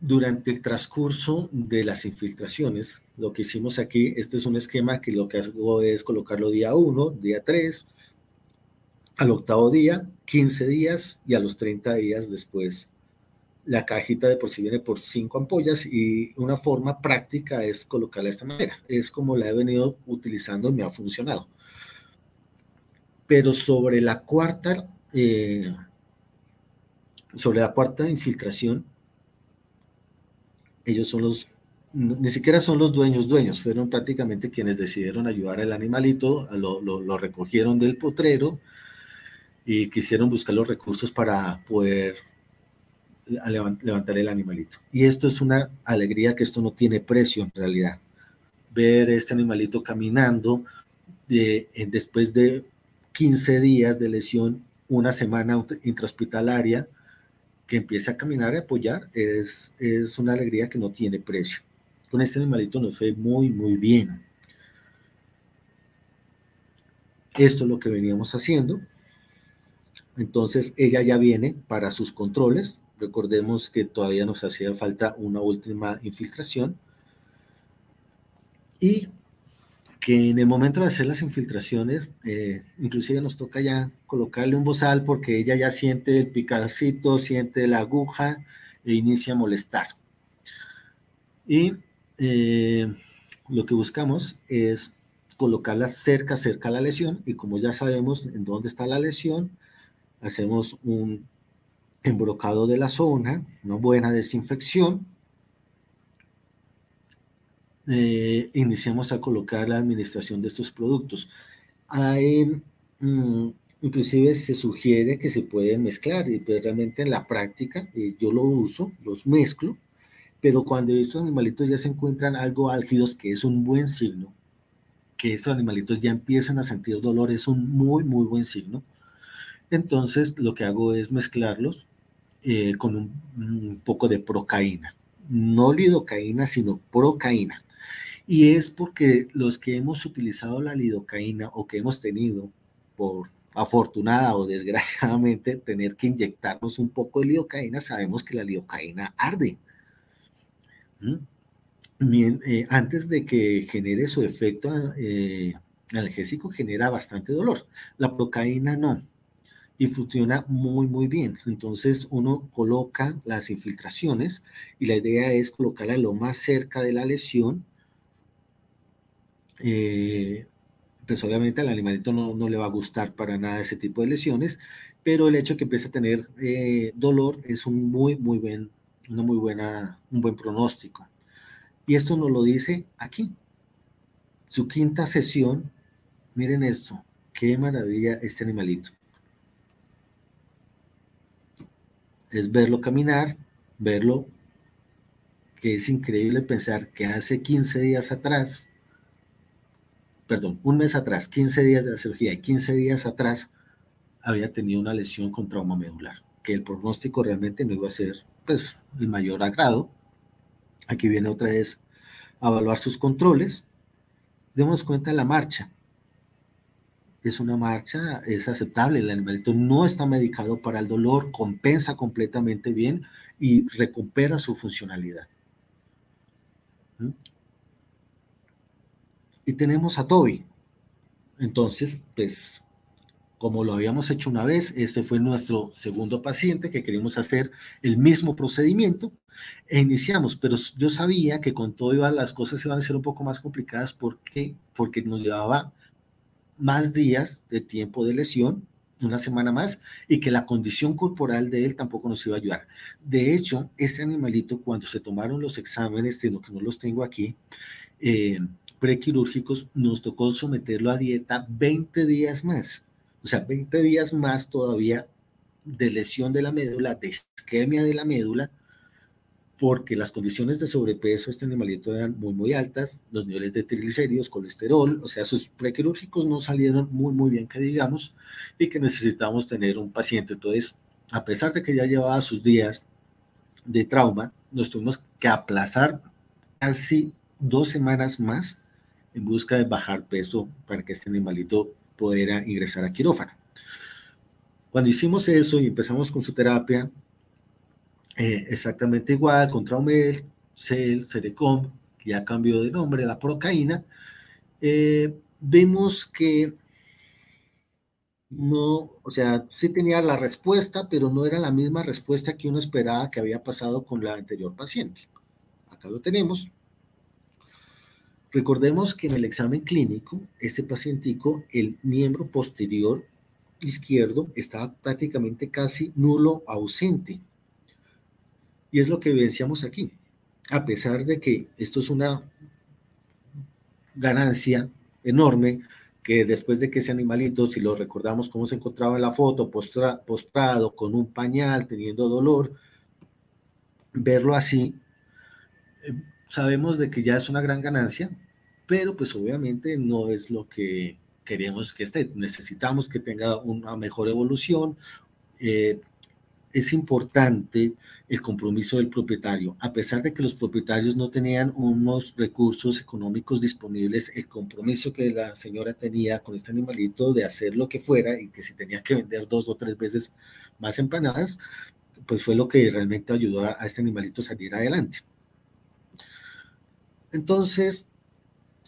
durante el transcurso de las infiltraciones, lo que hicimos aquí, este es un esquema que lo que hago es colocarlo día 1, día 3, al octavo día, 15 días y a los 30 días después. La cajita de por sí viene por 5 ampollas y una forma práctica es colocarla de esta manera. Es como la he venido utilizando y me ha funcionado. Pero sobre la cuarta, eh, sobre la cuarta infiltración, ellos son los, ni siquiera son los dueños dueños, fueron prácticamente quienes decidieron ayudar al animalito, lo, lo, recogieron del potrero y quisieron buscar los recursos para poder levantar el animalito. Y esto es una alegría que esto no tiene precio en realidad. Ver este animalito caminando de, después de 15 días de lesión, una semana intrahospitalaria, que empiece a caminar y apoyar es, es una alegría que no tiene precio. Con este animalito nos fue muy, muy bien. Esto es lo que veníamos haciendo. Entonces ella ya viene para sus controles. Recordemos que todavía nos hacía falta una última infiltración. Y que en el momento de hacer las infiltraciones, eh, inclusive nos toca ya colocarle un bozal porque ella ya siente el picarcito, siente la aguja e inicia a molestar. Y eh, lo que buscamos es colocarla cerca, cerca a la lesión y como ya sabemos en dónde está la lesión, hacemos un embrocado de la zona, una buena desinfección. Eh, iniciamos a colocar la administración de estos productos. Hay, mm, inclusive se sugiere que se pueden mezclar y pues realmente en la práctica eh, yo lo uso, los mezclo, pero cuando estos animalitos ya se encuentran algo álgidos, que es un buen signo, que esos animalitos ya empiezan a sentir dolor, es un muy, muy buen signo. Entonces lo que hago es mezclarlos eh, con un, poco de procaína. No lidocaína, sino procaína. Y es porque los que hemos utilizado la lidocaína o que hemos tenido, por afortunada o desgraciadamente, tener que inyectarnos un poco de lidocaína, sabemos que la lidocaína arde. ¿Mm? Eh, antes de que genere su efecto eh, analgésico, genera bastante dolor. La procaína no y funciona muy, muy bien. Entonces uno coloca las infiltraciones y la idea es colocarla lo más cerca de la lesión. Eh, pues obviamente al animalito no, no, le va a gustar para nada ese tipo de lesiones, pero el hecho de que empiece a tener eh, dolor es un muy, muy buen, una muy buena, un buen pronóstico. Y esto nos lo dice aquí. Su quinta sesión, miren esto, qué maravilla este animalito. Es verlo caminar, verlo, que es increíble pensar que hace 15 días atrás, perdón, un mes atrás, 15 días de la cirugía y 15 días atrás había tenido una lesión con trauma medular, que el pronóstico realmente no iba a ser pues el mayor agrado. Aquí viene otra vez a evaluar sus controles. Demos cuenta de la marcha es una marcha, es aceptable, el animalito no está medicado para el dolor, compensa completamente bien y recupera su funcionalidad. ¿Mm? Y tenemos a Toby. Entonces, pues, como lo habíamos hecho una vez, este fue nuestro segundo paciente que queríamos hacer el mismo procedimiento e iniciamos, pero yo sabía que con todo las cosas iban a ser un poco más complicadas porque porque nos llevaba más días de tiempo de lesión, una semana más, y que la condición corporal de él tampoco nos iba a ayudar. De hecho, este animalito, cuando se tomaron los exámenes, sino que no los tengo aquí, eh, prequirúrgicos, nos tocó someterlo a dieta 20 días más. O sea, 20 días más todavía de lesión de la médula, de isquemia de la médula, porque las condiciones de sobrepeso de este animalito eran muy, muy altas, los niveles de triglicéridos, colesterol, o sea, sus prequirúrgicos no salieron muy, muy bien, que digamos, y que necesitamos tener un paciente. Entonces, a pesar de que ya llevaba sus días de trauma, nos tuvimos que aplazar casi dos semanas más en busca de bajar peso para que este animalito pudiera ingresar a quirófano. Cuando hicimos eso y empezamos con su terapia, eh, exactamente igual, contra Traumel, Cel, Cerecom, que ya cambió de nombre, la procaína, eh, vemos que no, o sea, sí tenía la respuesta, pero no era la misma respuesta que uno esperaba que había pasado con la anterior paciente. Acá lo tenemos. Recordemos que en el examen clínico, este pacientico, el miembro posterior izquierdo estaba prácticamente casi nulo ausente. Y es lo que evidenciamos aquí. A pesar de que esto es una ganancia enorme, que después de que ese animalito, si lo recordamos cómo se encontraba en la foto, postrado con un pañal, teniendo dolor, verlo así, eh, sabemos de que ya es una gran ganancia, pero pues obviamente no es lo que queremos que esté. Necesitamos que tenga una mejor evolución. Eh, es importante el compromiso del propietario. A pesar de que los propietarios no tenían unos recursos económicos disponibles, el compromiso que la señora tenía con este animalito de hacer lo que fuera y que si tenía que vender dos o tres veces más empanadas, pues fue lo que realmente ayudó a, este animalito a salir adelante. Entonces,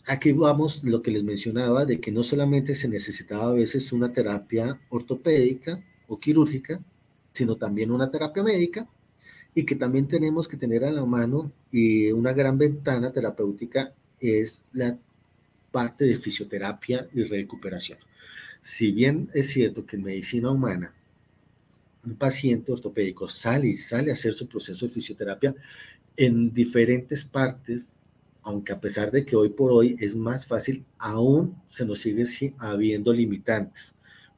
aquí vamos lo que les mencionaba de que no solamente se necesitaba a veces una terapia ortopédica o quirúrgica, sino también una terapia médica y que también tenemos que tener a la mano y una gran ventana terapéutica es la parte de fisioterapia y recuperación. Si bien es cierto que en medicina humana un paciente ortopédico sale y sale a hacer su proceso de fisioterapia en diferentes partes, aunque a pesar de que hoy por hoy es más fácil, aún se nos sigue habiendo limitantes.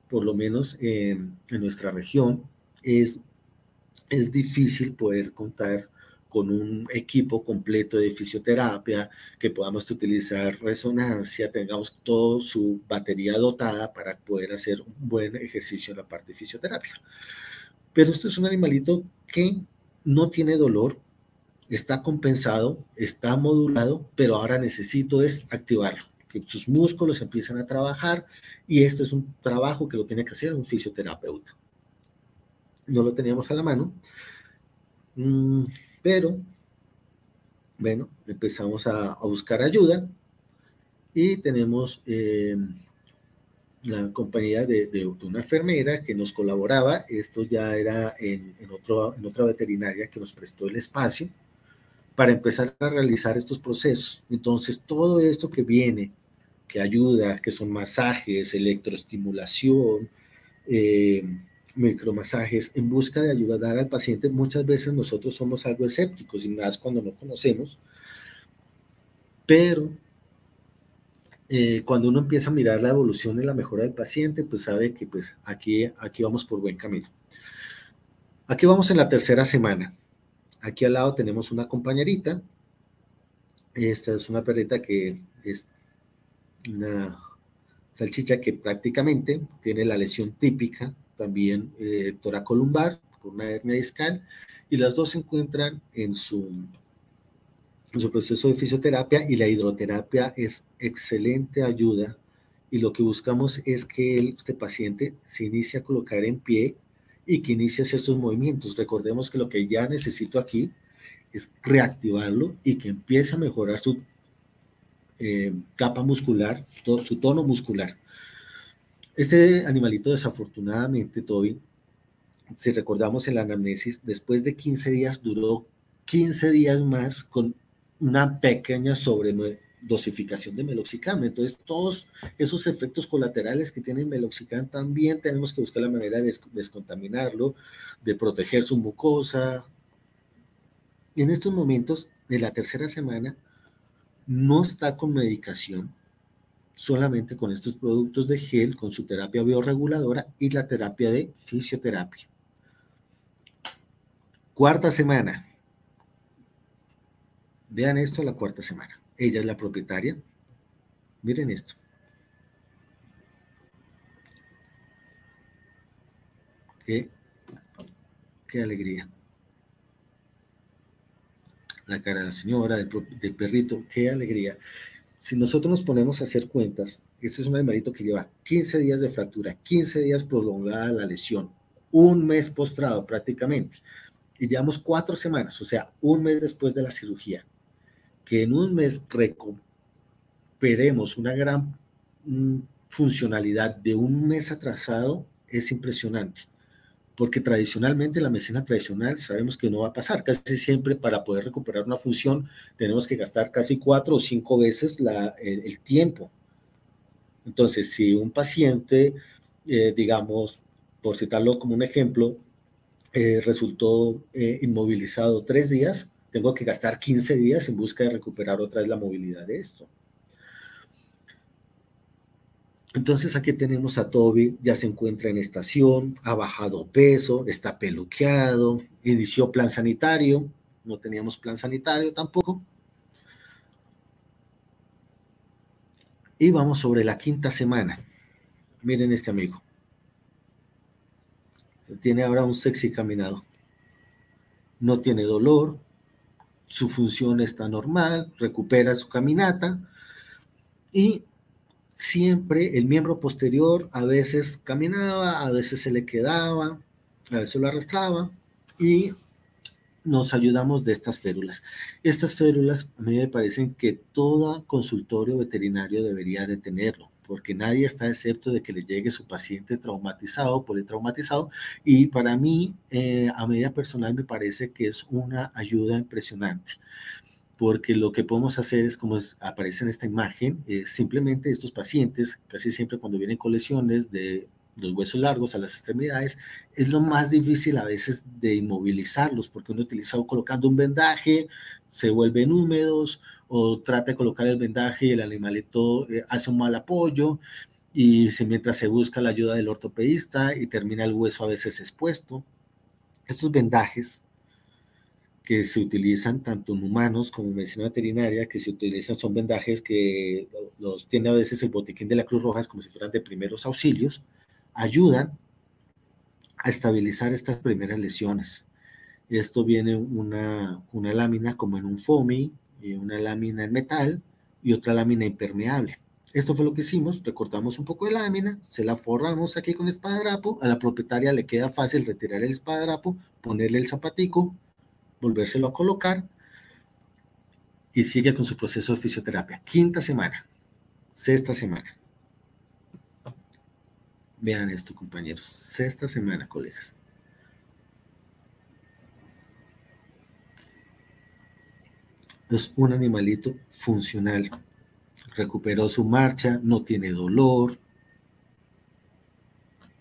Por lo menos en, en nuestra región es, es difícil poder contar con un equipo completo de fisioterapia, que podamos utilizar resonancia, tengamos toda su batería dotada para poder hacer un buen ejercicio en la parte de fisioterapia. Pero esto es un animalito que no tiene dolor, está compensado, está modulado, pero ahora necesito es activarlo, que sus músculos empiecen a trabajar y esto es un trabajo que lo tiene que hacer un fisioterapeuta. No lo teníamos a la mano, mm, pero bueno, empezamos a, buscar ayuda y tenemos eh, la compañía de, una enfermera que nos colaboraba, esto ya era en, otro, otra veterinaria que nos prestó el espacio para empezar a realizar estos procesos. Entonces, todo esto que viene, que ayuda, que son masajes, electroestimulación, eh, micromasajes, en busca de ayudar al paciente, muchas veces nosotros somos algo escépticos y más cuando no conocemos, pero eh, cuando uno empieza a mirar la evolución y la mejora del paciente, pues sabe que pues aquí, aquí vamos por buen camino. Aquí vamos en la tercera semana. Aquí al lado tenemos una compañerita. Esta es una perrita que es una salchicha que prácticamente tiene la lesión típica, también eh, toracolumbar, con una hernia discal, y las dos se encuentran en su en su proceso de fisioterapia y la hidroterapia es excelente ayuda y lo que buscamos es que este paciente se inicie a colocar en pie y que inicie a hacer sus movimientos. Recordemos que lo que ya necesito aquí es reactivarlo y que empiece a mejorar su eh, capa muscular, su tono muscular. Este animalito desafortunadamente, Toby, si recordamos en la anamnesis, después de 15 días duró 15 días más con una pequeña sobredosificación de meloxicam. Entonces, todos esos efectos colaterales que tiene meloxicam también tenemos que buscar la manera de descontaminarlo, de proteger su mucosa. En estos momentos, de la tercera semana, no está con medicación, solamente con estos productos de gel, con su terapia bioreguladora y la terapia de fisioterapia. Cuarta semana, Vean esto la cuarta semana. Ella es la propietaria. Miren esto. Qué, qué alegría. La cara de la señora, del, del, perrito, qué alegría. Si nosotros nos ponemos a hacer cuentas, este es un animalito que lleva 15 días de fractura, 15 días prolongada la lesión, un mes postrado prácticamente, y llevamos cuatro semanas, o sea, un mes después de la cirugía que en un mes recuperemos una gran mm, funcionalidad de un mes atrasado es impresionante, porque tradicionalmente la medicina tradicional sabemos que no va a pasar, casi siempre para poder recuperar una función tenemos que gastar casi cuatro o cinco veces la, el, tiempo. Entonces, si un paciente, eh, digamos, por citarlo como un ejemplo, eh, resultó eh, inmovilizado tres días, tengo que gastar 15 días en busca de recuperar otra vez la movilidad de esto. Entonces aquí tenemos a Toby, ya se encuentra en estación, ha bajado peso, está peluqueado, inició plan sanitario, no teníamos plan sanitario tampoco. Y vamos sobre la quinta semana. Miren este amigo. Tiene ahora un sexy caminado. No tiene dolor, su función está normal, recupera su caminata y siempre el miembro posterior a veces caminaba, a veces se le quedaba, a veces lo arrastraba y nos ayudamos de estas férulas. Estas férulas a mí me parecen que todo consultorio veterinario debería de tenerlo porque nadie está excepto de que le llegue su paciente traumatizado, politraumatizado, y para mí, eh, a medida personal, me parece que es una ayuda impresionante, porque lo que podemos hacer es, como aparece en esta imagen, simplemente estos pacientes, casi siempre cuando vienen con lesiones de los huesos largos a las extremidades, es lo más difícil a veces de inmovilizarlos, porque uno utiliza colocando un vendaje, se vuelven húmedos, o trata de colocar el vendaje y el animalito eh, hace un mal apoyo, y mientras se busca la ayuda del ortopedista y termina el hueso a veces expuesto. Estos vendajes que se utilizan tanto en humanos como en medicina veterinaria, que se utilizan son vendajes que los tiene a veces el botiquín de la Cruz Roja como si fueran de primeros auxilios, ayudan a estabilizar estas primeras lesiones. Esto viene una, una lámina como en un foamy, y una lámina en metal y otra lámina impermeable. Esto fue lo que hicimos, recortamos un poco de lámina, se la forramos aquí con espadrapo, a la propietaria le queda fácil retirar el espadrapo, ponerle el zapatico, volvérselo a colocar y sigue con su proceso de fisioterapia. Quinta semana, sexta semana. Vean esto, compañeros. Sexta semana, colegas. Es un animalito funcional. Recuperó su marcha, no tiene dolor.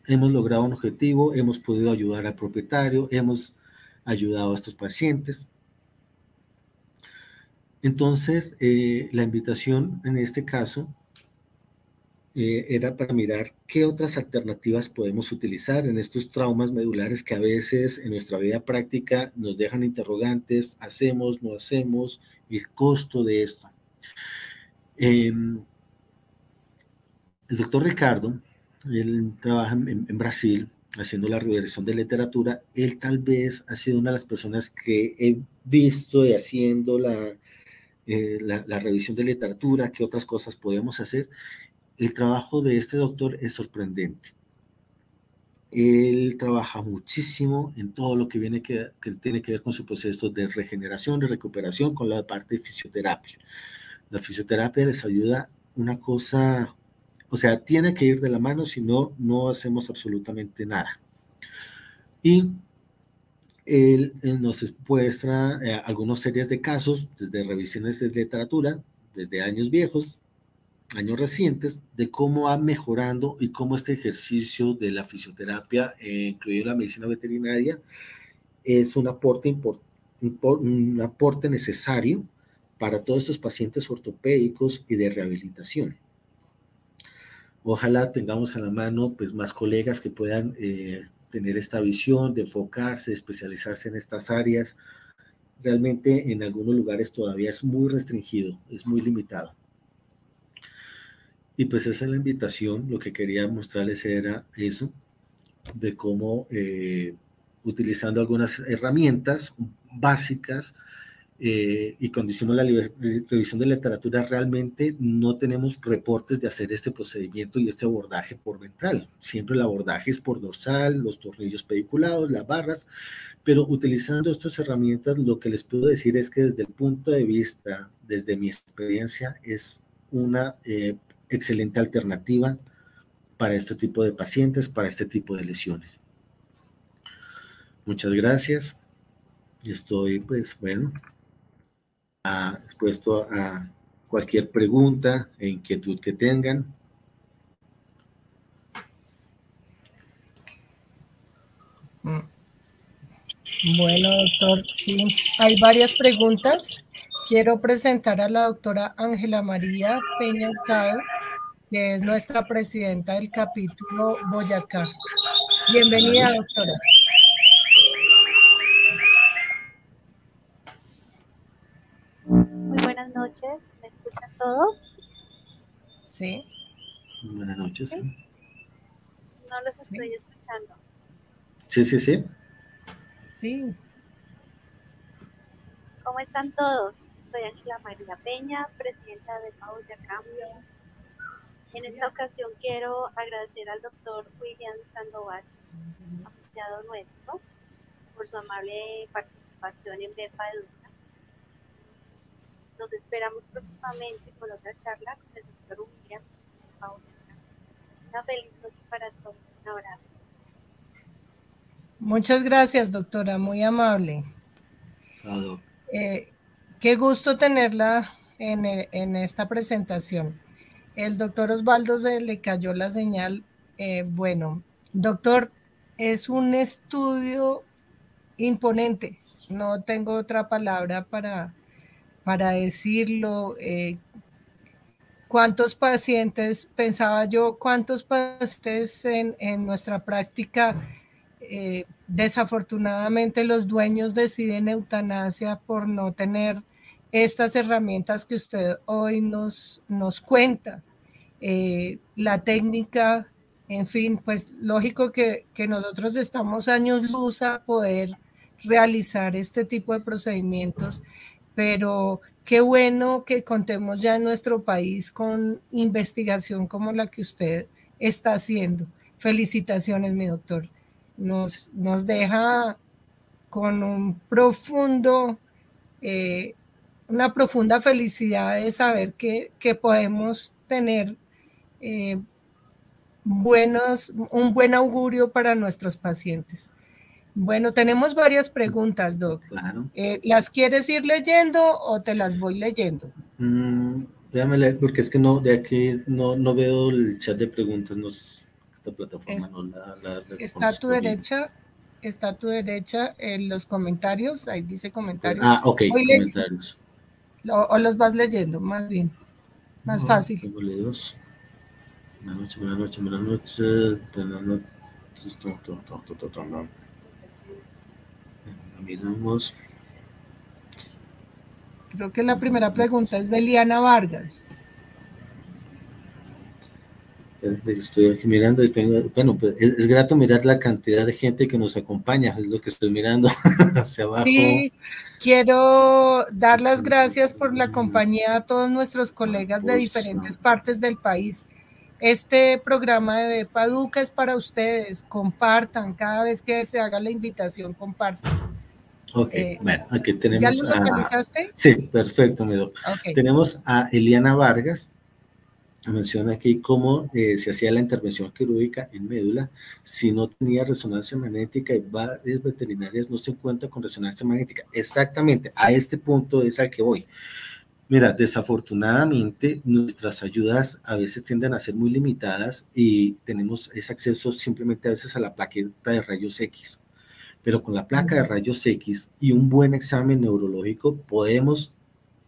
Hemos logrado un objetivo, hemos podido ayudar al propietario, hemos ayudado a estos pacientes. Entonces, eh, la invitación en este caso eh, era para mirar qué otras alternativas podemos utilizar en estos traumas medulares que a veces en nuestra vida práctica nos dejan interrogantes, hacemos, no hacemos, el costo de esto. Em, el doctor Ricardo, él trabaja en, Brasil haciendo la reversión de literatura, él tal vez ha sido una de las personas que he visto y haciendo la, eh, la, la, revisión de literatura, qué otras cosas podemos hacer, el trabajo de este doctor es sorprendente. Él trabaja muchísimo en todo lo que, viene que, tiene que ver con su proceso de regeneración, de recuperación, con la parte de fisioterapia. La fisioterapia les ayuda una cosa, o sea, tiene que ir de la mano, si no, no hacemos absolutamente nada. Y él, nos muestra eh, algunas series de casos, desde revisiones de literatura, desde años viejos, años recientes de cómo va mejorando y cómo este ejercicio de la fisioterapia, eh, incluido la medicina veterinaria, es un aporte, un aporte necesario para todos estos pacientes ortopédicos y de rehabilitación. Ojalá tengamos a la mano pues, más colegas que puedan eh, tener esta visión de enfocarse, especializarse en estas áreas. Realmente en algunos lugares todavía es muy restringido, es muy limitado. Y pues esa es la invitación, lo que quería mostrarles era eso, de cómo eh, utilizando algunas herramientas básicas eh, y cuando hicimos la revisión de literatura realmente no tenemos reportes de hacer este procedimiento y este abordaje por ventral. Siempre el abordaje es por dorsal, los tornillos pediculados, las barras, pero utilizando estas herramientas lo que les puedo decir es que desde el punto de vista, desde mi experiencia, es una eh, excelente alternativa para este tipo de pacientes, para este tipo de lesiones. Muchas gracias. Y estoy, pues, bueno, dispuesto a cualquier pregunta e inquietud que tengan. Bueno, doctor, sí, hay varias preguntas. Quiero presentar a la doctora Ángela María Peña Hurtado, que es nuestra presidenta del capítulo Boyacá. Bienvenida, doctora. Buenas noches, ¿me escuchan todos? Sí. Buenas noches. No los estoy escuchando. Sí, sí, sí. Sí. ¿Cómo están todos? Soy Ángela María Peña, presidenta de Boyacá. En esta ocasión quiero agradecer al doctor William Sandoval, asociado nuestro, por su amable participación en BEPA Educa. Nos esperamos próximamente con otra charla con el doctor William. Una feliz noche para todos. Un abrazo. Muchas gracias, doctora, muy amable. Eh, Qué gusto tenerla en, en esta presentación. El doctor Osvaldo se le cayó la señal. Eh, bueno, doctor, es un estudio imponente. No tengo otra palabra para, para decirlo. Eh, ¿Cuántos pacientes, pensaba yo, cuántos pacientes en, en nuestra práctica, eh, desafortunadamente los dueños deciden eutanasia por no tener estas herramientas que usted hoy nos, nos cuenta, eh, la técnica, en fin, pues lógico que, que, nosotros estamos años luz a poder realizar este tipo de procedimientos, pero qué bueno que contemos ya en nuestro país con investigación como la que usted está haciendo. Felicitaciones, mi doctor. Nos, nos deja con un profundo eh, una profunda felicidad de saber que, podemos tener eh, buenos, un buen augurio para nuestros pacientes. Bueno, tenemos varias preguntas, Doc. Claro. Eh, ¿Las quieres ir leyendo o te las voy leyendo? Mm, déjame leer, porque es que no, de aquí no, no veo el chat de preguntas, no, esta plataforma no la, Está a tu derecha, está a tu derecha en los comentarios, ahí dice comentarios. Ah, ok, comentarios. O, los vas leyendo, más bien. Más fácil. Buenas noches, buenas noches, buenas noches. Buenas noches. Creo que la primera pregunta es de Liana Vargas. Estoy aquí mirando y tengo, bueno, pues es, grato mirar la cantidad de gente que nos acompaña, es lo que estoy mirando hacia abajo. Sí, quiero dar las gracias por la compañía a todos nuestros colegas de diferentes partes del país. Este programa de Bepaduca es para ustedes, compartan, cada vez que se haga la invitación, compartan. Ok, eh, bueno, aquí tenemos. ¿Ya lo localizaste? sí, perfecto, mi Tenemos a Eliana Vargas, menciona aquí cómo eh, se hacía la intervención quirúrgica en médula si no tenía resonancia magnética y varias veterinarias no se encuentran con resonancia magnética. Exactamente, a este punto es al que voy. Mira, desafortunadamente nuestras ayudas a veces tienden a ser muy limitadas y tenemos ese acceso simplemente a veces a la plaqueta de rayos X. Pero con la placa de rayos X y un buen examen neurológico podemos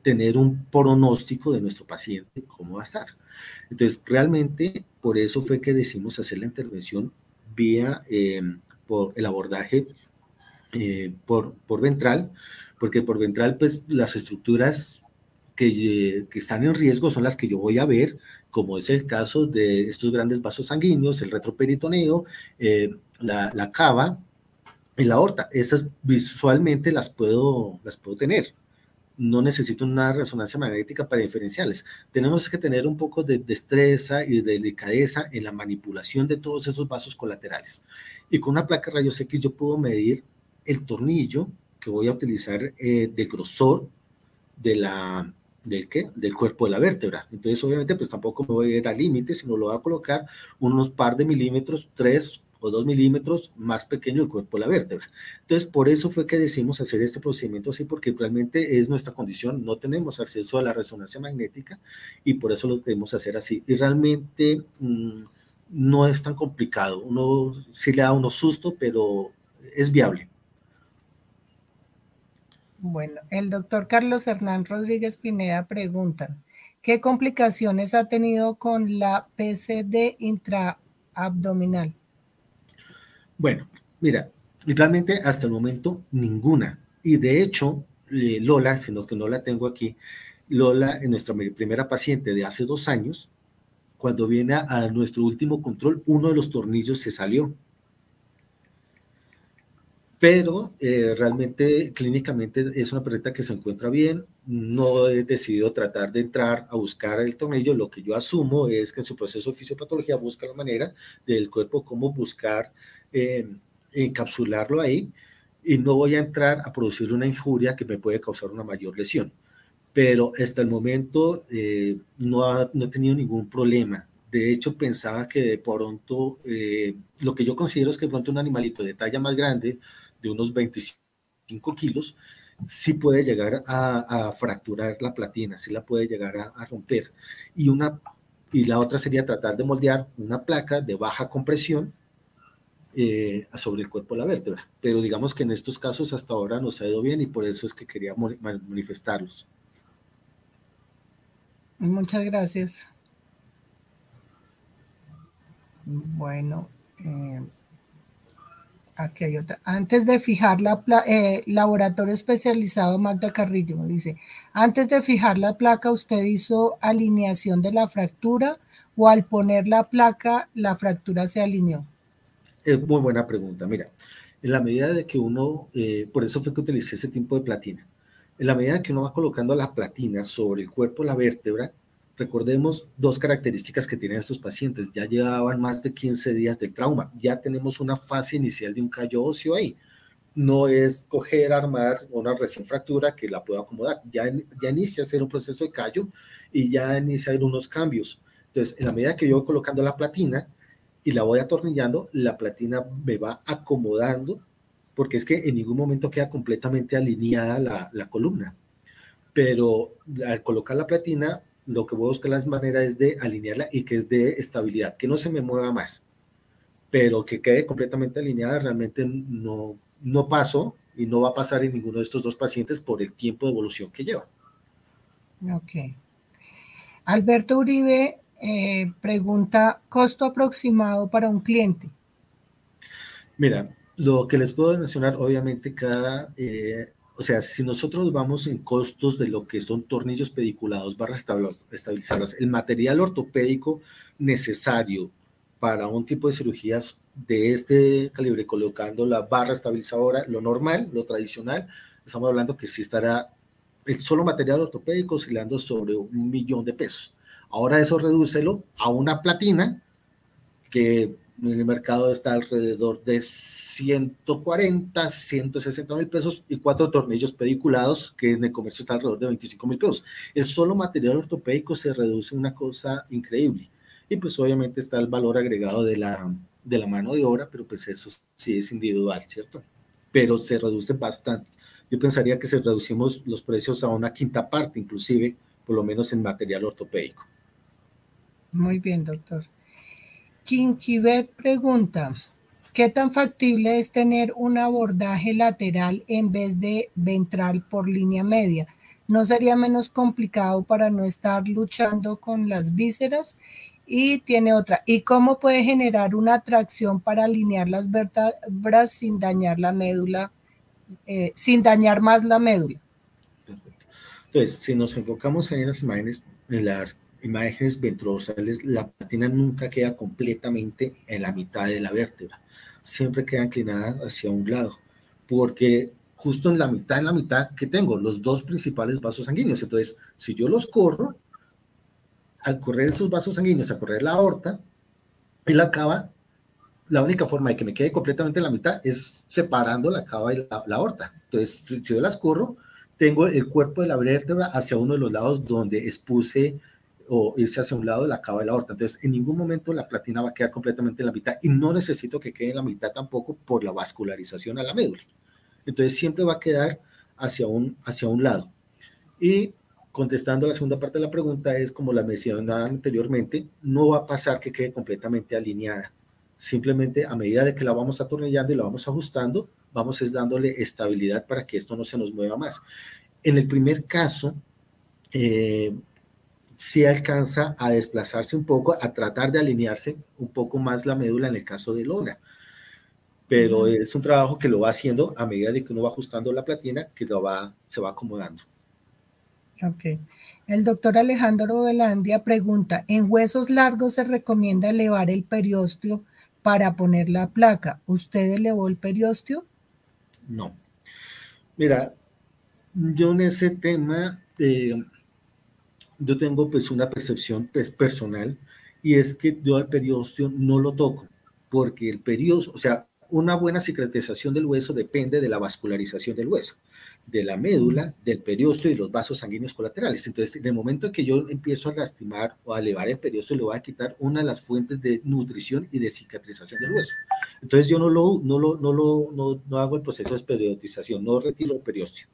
tener un pronóstico de nuestro paciente, cómo va a estar. Entonces, realmente por eso fue que decidimos hacer la intervención vía em, por el abordaje eh, por, por ventral, porque por ventral, pues las estructuras que, que, están en riesgo son las que yo voy a ver, como es el caso de estos grandes vasos sanguíneos, el retroperitoneo, eh, la, la cava y la aorta. Esas visualmente las puedo, las puedo tener no necesito una resonancia magnética para diferenciales. Tenemos que tener un poco de destreza y de delicadeza en la manipulación de todos esos vasos colaterales. Y con una placa rayos X yo puedo medir el tornillo que voy a utilizar eh, del grosor de la, del, ¿qué? del cuerpo de la vértebra. Entonces, obviamente, pues tampoco me voy a ir al límite, sino lo voy a colocar unos par de milímetros, tres o dos milímetros más pequeño el cuerpo de la vértebra. Entonces, por eso fue que decidimos hacer este procedimiento así, porque realmente es nuestra condición, no tenemos acceso a la resonancia magnética y por eso lo debemos hacer así. Y realmente mm, no es tan complicado, uno sí le da uno susto, pero es viable. Bueno, el doctor Carlos Hernán Rodríguez Pineda pregunta, ¿qué complicaciones ha tenido con la PCD intraabdominal? Bueno, mira, realmente hasta el momento ninguna. Y de hecho, eh, Lola, sino que no la tengo aquí, Lola, en nuestra primera paciente de hace dos años, cuando viene a, nuestro último control, uno de los tornillos se salió. Pero eh, realmente clínicamente es una perrita que se encuentra bien. No he decidido tratar de entrar a buscar el tornillo. Lo que yo asumo es que en su proceso de fisiopatología busca la manera del cuerpo cómo buscar eh, encapsularlo ahí y no voy a entrar a producir una injuria que me puede causar una mayor lesión. Pero hasta el momento eh, no, no he tenido ningún problema. De hecho, pensaba que de pronto, eh, lo que yo considero es que de pronto un animalito de talla más grande, de unos 25 kilos, sí puede llegar a, fracturar la platina, sí la puede llegar a, romper. Y, una, y la otra sería tratar de moldear una placa de baja compresión eh, sobre el cuerpo de la vértebra. Pero digamos que en estos casos hasta ahora nos ha ido bien y por eso es que quería manifestarlos. Muchas gracias. Bueno, eh, Aquí hay otra. Antes de fijar la eh, laboratorio especializado Magda Carrillo, dice, antes de fijar la placa, ¿usted hizo alineación de la fractura o al poner la placa, la fractura se alineó? Es muy buena pregunta. Mira, en la medida de que uno, eh, por eso fue que utilicé ese tipo de platina, en la medida que uno va colocando la platina sobre el cuerpo, la vértebra, Recordemos dos características que tienen estos pacientes. Ya llevaban más de 15 días del trauma. Ya tenemos una fase inicial de un callo óseo ahí. No es coger, armar una recién fractura que la pueda acomodar. Ya, ya inicia a ser un proceso de callo y ya inicia a ir unos cambios. Entonces, en la medida que yo voy colocando la platina y la voy atornillando, la platina me va acomodando porque es que en ningún momento queda completamente alineada la, la columna. Pero al colocar la platina, lo que voy a buscar la manera es de alinearla y que es de estabilidad, que no se me mueva más, pero que quede completamente alineada, realmente no, no pasó y no va a pasar en ninguno de estos dos pacientes por el tiempo de evolución que lleva. Ok. Alberto Uribe eh, pregunta, costo aproximado para un cliente. Mira, lo que les puedo mencionar, obviamente cada eh, o sea, si nosotros vamos en costos de lo que son tornillos pediculados, barras estabilizadas, el material ortopédico necesario para un tipo de cirugías de este calibre, colocando la barra estabilizadora, lo normal, lo tradicional, estamos hablando que sí estará el solo material ortopédico oscilando sobre un millón de pesos. Ahora eso redúcelo a una platina que en el mercado está alrededor de 140, 160 mil pesos y cuatro tornillos pediculados que en el comercio está alrededor de 25 mil pesos. El solo material ortopédico se reduce una cosa increíble. Y pues obviamente está el valor agregado de la, de la mano de obra, pero pues eso sí es individual, ¿cierto? Pero se reduce bastante. Yo pensaría que si reducimos los precios a una quinta parte, inclusive, por lo menos en material ortopédico. Muy bien, doctor. Chinquibet pregunta, ¿Qué tan factible es tener un abordaje lateral en vez de ventral por línea media? ¿No sería menos complicado para no estar luchando con las vísceras? Y tiene otra. ¿Y cómo puede generar una tracción para alinear las vértebras sin dañar la médula, eh, sin dañar más la médula? Perfecto. Entonces, si nos enfocamos en las imágenes, en las imágenes ventrosales, la patina nunca queda completamente en la mitad de la vértebra siempre queda inclinada hacia un lado, porque justo en la mitad, en la mitad que tengo los dos principales vasos sanguíneos. Entonces, si yo los corro, al correr esos vasos sanguíneos, a correr la aorta, él acaba, la única forma de que me quede completamente en la mitad es separando la cava y la, la aorta. Entonces, si, si yo las corro, tengo el cuerpo de la vértebra hacia uno de los lados donde expuse o irse hacia un lado la cava de la aorta. Entonces, en ningún momento la platina va a quedar completamente en la mitad y no necesito que quede en la mitad tampoco por la vascularización a la médula. Entonces, siempre va a quedar hacia un, hacia un lado. Y contestando la segunda parte de la pregunta es, como la mencionaba anteriormente, no va a pasar que quede completamente alineada. Simplemente a medida de que la vamos atornillando y la vamos ajustando, vamos es dándole estabilidad para que esto no se nos mueva más. En el primer caso, eh, si alcanza a desplazarse un poco, a tratar de alinearse un poco más la médula en el caso de Lona. Pero es un trabajo que lo va haciendo a medida de que uno va ajustando la platina, que lo va, se va acomodando. Ok. El doctor Alejandro Velandia pregunta, ¿en huesos largos se recomienda elevar el periósteo para poner la placa? ¿Usted elevó el periósteo? No. Mira, yo en ese tema... Eh, yo tengo pues una percepción pues, personal y es que yo al periósteo no lo toco, porque el periósteo, o sea, una buena cicatrización del hueso depende de la vascularización del hueso, de la médula, del periósteo y los vasos sanguíneos colaterales. Entonces, en el momento que yo empiezo a lastimar o a elevar el periósteo, le voy a quitar una de las fuentes de nutrición y de cicatrización del hueso. Entonces, yo no lo, no lo, no lo, no, no hago el proceso de periodización, no retiro el periósteo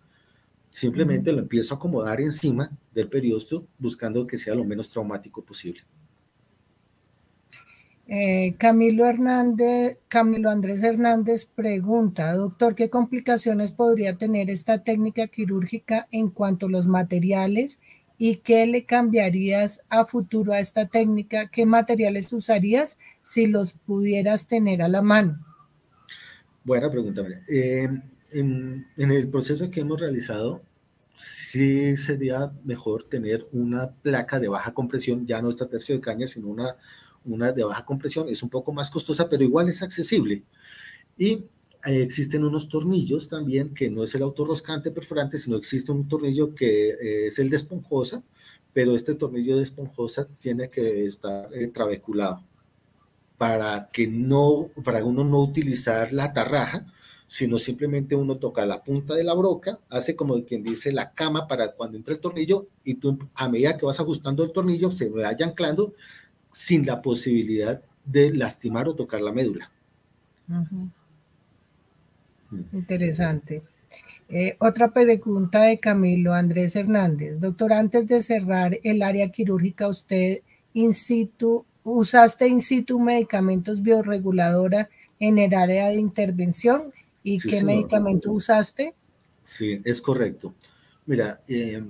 Simplemente lo empiezo a acomodar encima del periósteo buscando que sea lo menos traumático posible. Eh, Camilo Hernández, Camilo Andrés Hernández pregunta, doctor, ¿qué complicaciones podría tener esta técnica quirúrgica en cuanto a los materiales y qué le cambiarías a futuro a esta técnica? ¿Qué materiales usarías si los pudieras tener a la mano? Buena pregunta, María. Eh, en, en, el proceso que hemos realizado, sí sería mejor tener una placa de baja compresión, ya no esta tercio de caña, sino una una de baja compresión, es un poco más costosa, pero igual es accesible. Y eh, existen unos tornillos también, que no es el autorroscante perforante, sino existe un tornillo que eh, es el de esponjosa, pero este tornillo de esponjosa tiene que estar eh, trabeculado para que no, para uno no utilizar la tarraja, sino simplemente uno toca la punta de la broca, hace como quien dice la cama para cuando entra el tornillo y tú a medida que vas ajustando el tornillo se vaya anclando sin la posibilidad de lastimar o tocar la médula. Interesante. Eh, otra pregunta de Camilo Andrés Hernández. Doctor, antes de cerrar el área quirúrgica, ¿usted in situ, usaste in situ medicamentos bioreguladora en el área de intervención? ¿Y qué medicamento usaste? Sí, es correcto. Mira, eh,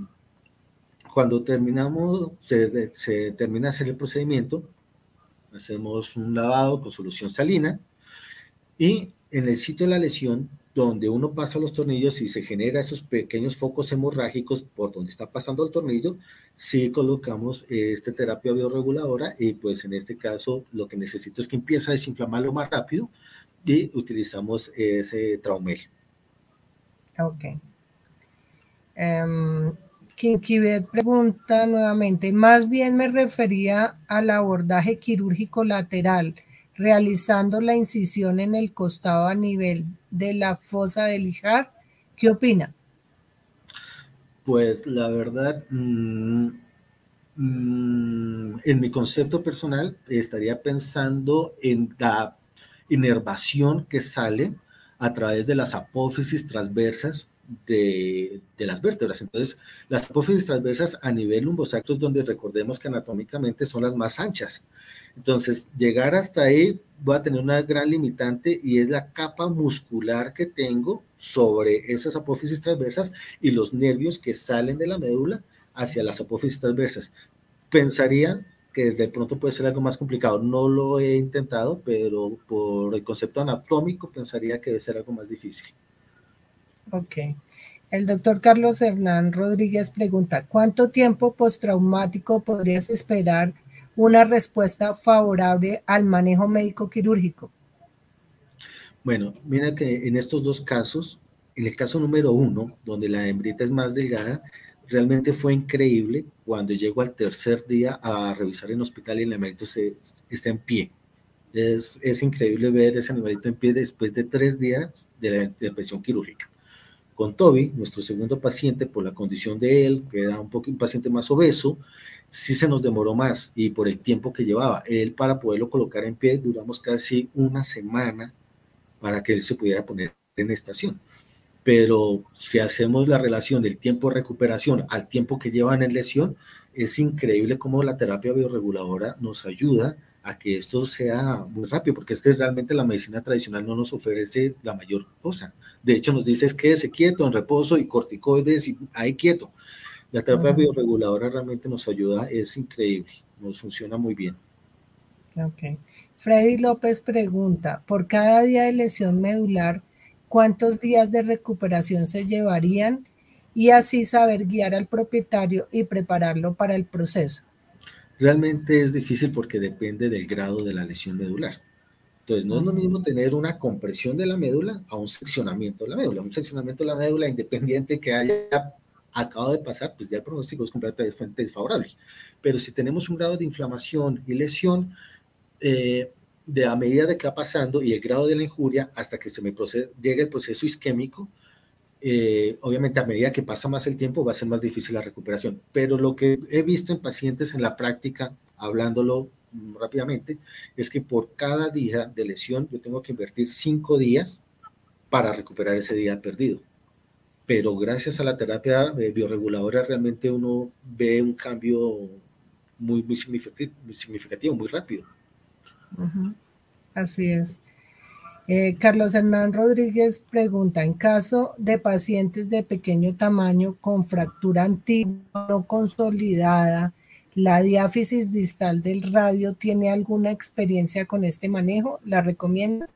cuando terminamos, se, se termina hacer el procedimiento, hacemos un lavado con solución salina y en el sitio de la lesión, donde uno pasa los tornillos y se genera esos pequeños focos hemorrágicos por donde está pasando el tornillo, sí colocamos esta terapia bioreguladora y pues en este caso lo que necesito es que empiece a desinflamarlo más rápido y utilizamos ese traumel. Ok. Um, Kinkibet pregunta nuevamente, más bien me refería al abordaje quirúrgico lateral, realizando la incisión en el costado a nivel de la fosa del lijar. ¿Qué opina? Pues la verdad, mm, mm, en mi concepto personal, estaría pensando en la inervación que sale a través de las apófisis transversas de, las vértebras. Entonces, las apófisis transversas a nivel lumbosacro es donde recordemos que anatómicamente son las más anchas. Entonces, llegar hasta ahí voy a tener una gran limitante y es la capa muscular que tengo sobre esas apófisis transversas y los nervios que salen de la médula hacia las apófisis transversas. Pensaría que de pronto puede ser algo más complicado. No lo he intentado, pero por el concepto anatómico pensaría que debe ser algo más difícil. Ok. El doctor Carlos Hernán Rodríguez pregunta, ¿cuánto tiempo postraumático podrías esperar una respuesta favorable al manejo médico quirúrgico? Bueno, mira que en estos dos casos, en el caso número uno, donde la hembrita es más delgada, realmente fue increíble cuando llego al tercer día a revisar el hospital y el animalito se, está en pie. Es, es increíble ver ese animalito en pie después de tres días de la intervención quirúrgica. Con Toby, nuestro segundo paciente, por la condición de él, que era un, poco, un paciente más obeso, sí se nos demoró más y por el tiempo que llevaba. Él, para poderlo colocar en pie, duramos casi una semana para que él se pudiera poner en estación. Pero si hacemos la relación del tiempo de recuperación al tiempo que llevan en lesión, es increíble cómo la terapia bioreguladora nos ayuda a que esto sea muy rápido, porque es que realmente la medicina tradicional no nos ofrece la mayor cosa. De hecho, nos dice es quédese quieto, en reposo y corticoides y ahí quieto. La terapia bioreguladora realmente nos ayuda, es increíble, nos funciona muy bien. Ok. Freddy López pregunta, por cada día de lesión medular, ¿cuántos días de recuperación se llevarían? Y así saber guiar al propietario y prepararlo para el proceso. Realmente es difícil porque depende del grado de la lesión medular. Entonces, no es lo mismo tener una compresión de la médula a un seccionamiento de la médula. Un seccionamiento de la médula independiente que haya acabado de pasar, pues ya el pronóstico es completamente desfavorable. Pero si tenemos un grado de inflamación y lesión, eh, de a medida de que va pasando y el grado de la injuria hasta que se me llegue el proceso isquémico, eh, obviamente a medida que pasa más el tiempo va a ser más difícil la recuperación. Pero lo que he visto en pacientes en la práctica, hablándolo rápidamente, es que por cada día de lesión yo tengo que invertir cinco días para recuperar ese día perdido. pero gracias a la terapia bioreguladora realmente uno ve un cambio muy, muy significativo, muy rápido. Así es. Eh, Carlos Hernán Rodríguez pregunta, en caso de pacientes de pequeño tamaño con fractura antigua no consolidada, ¿la diáfisis distal del radio tiene alguna experiencia con este manejo? ¿La recomienda?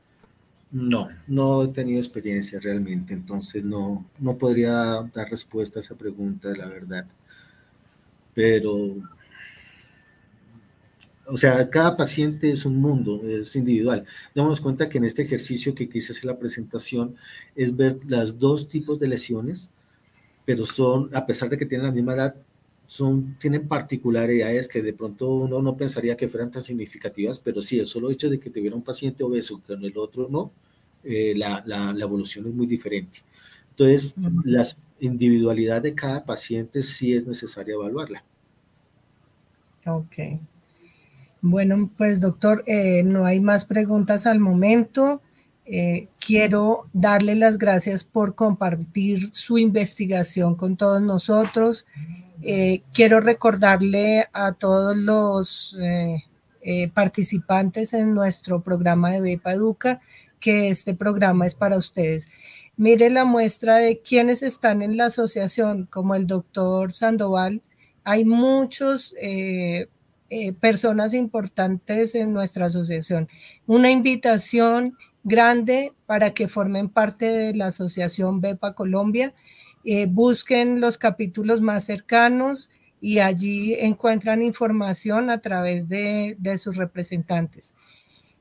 No, no he tenido experiencia realmente, entonces no, no podría dar respuesta a esa pregunta, la verdad. Pero o sea, cada paciente es un mundo, es individual. Démonos cuenta que en este ejercicio que quise hacer la presentación es ver las dos tipos de lesiones, pero son, a pesar de que tienen la misma edad, son, tienen particularidades que de pronto uno no pensaría que fueran tan significativas, pero sí, el solo hecho de que tuviera un paciente obeso con el otro no, eh, la, la, la, evolución es muy diferente. Entonces, la individualidad de cada paciente sí es necesaria evaluarla. Ok. Bueno, pues doctor, eh, no hay más preguntas al momento. Eh, quiero darle las gracias por compartir su investigación con todos nosotros. Eh, quiero recordarle a todos los participantes en nuestro programa de Bepa Educa que este programa es para ustedes. Mire la muestra de quienes están en la asociación, como el doctor Sandoval. Hay muchos personas importantes en nuestra asociación. Una invitación grande para que formen parte de la asociación BEPA Colombia. Eh, busquen los capítulos más cercanos y allí encuentran información a través de, de sus representantes.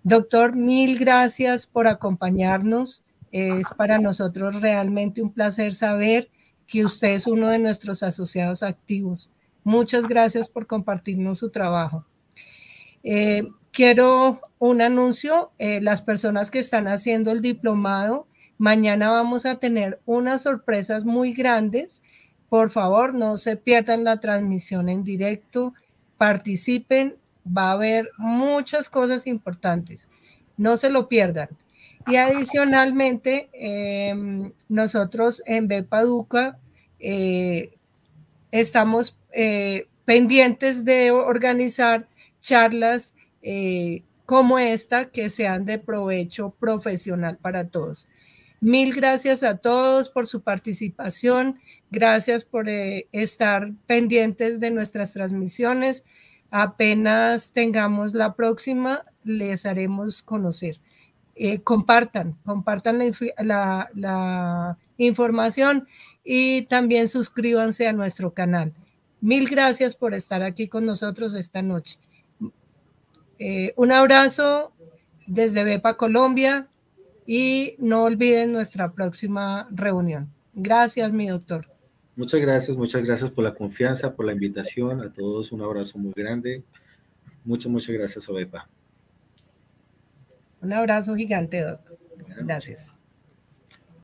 Doctor, mil gracias por acompañarnos. Es para nosotros realmente un placer saber que usted es uno de nuestros asociados activos. Muchas gracias por compartirnos su trabajo. Eh, quiero un anuncio. Eh, las personas que están haciendo el diplomado, mañana vamos a tener unas sorpresas muy grandes. Por favor, no se pierdan la transmisión en directo. Participen. Va a haber muchas cosas importantes. No se lo pierdan. Y adicionalmente, em, nosotros en Bepaduca eh, estamos eh, pendientes de organizar charlas eh, como esta que sean de provecho profesional para todos. Mil gracias a todos por su participación. Gracias por eh, estar pendientes de nuestras transmisiones. Apenas tengamos la próxima, les haremos conocer. compartan, compartan la información y también suscríbanse a nuestro canal. Mil gracias por estar aquí con nosotros esta noche. Eh, un abrazo desde Bepa Colombia y no olviden nuestra próxima reunión. Gracias, mi doctor. Muchas gracias, muchas gracias por la confianza, por la invitación. A todos un abrazo muy grande. Muchas, muchas gracias a Bepa. Un abrazo gigante, doctor. Gracias.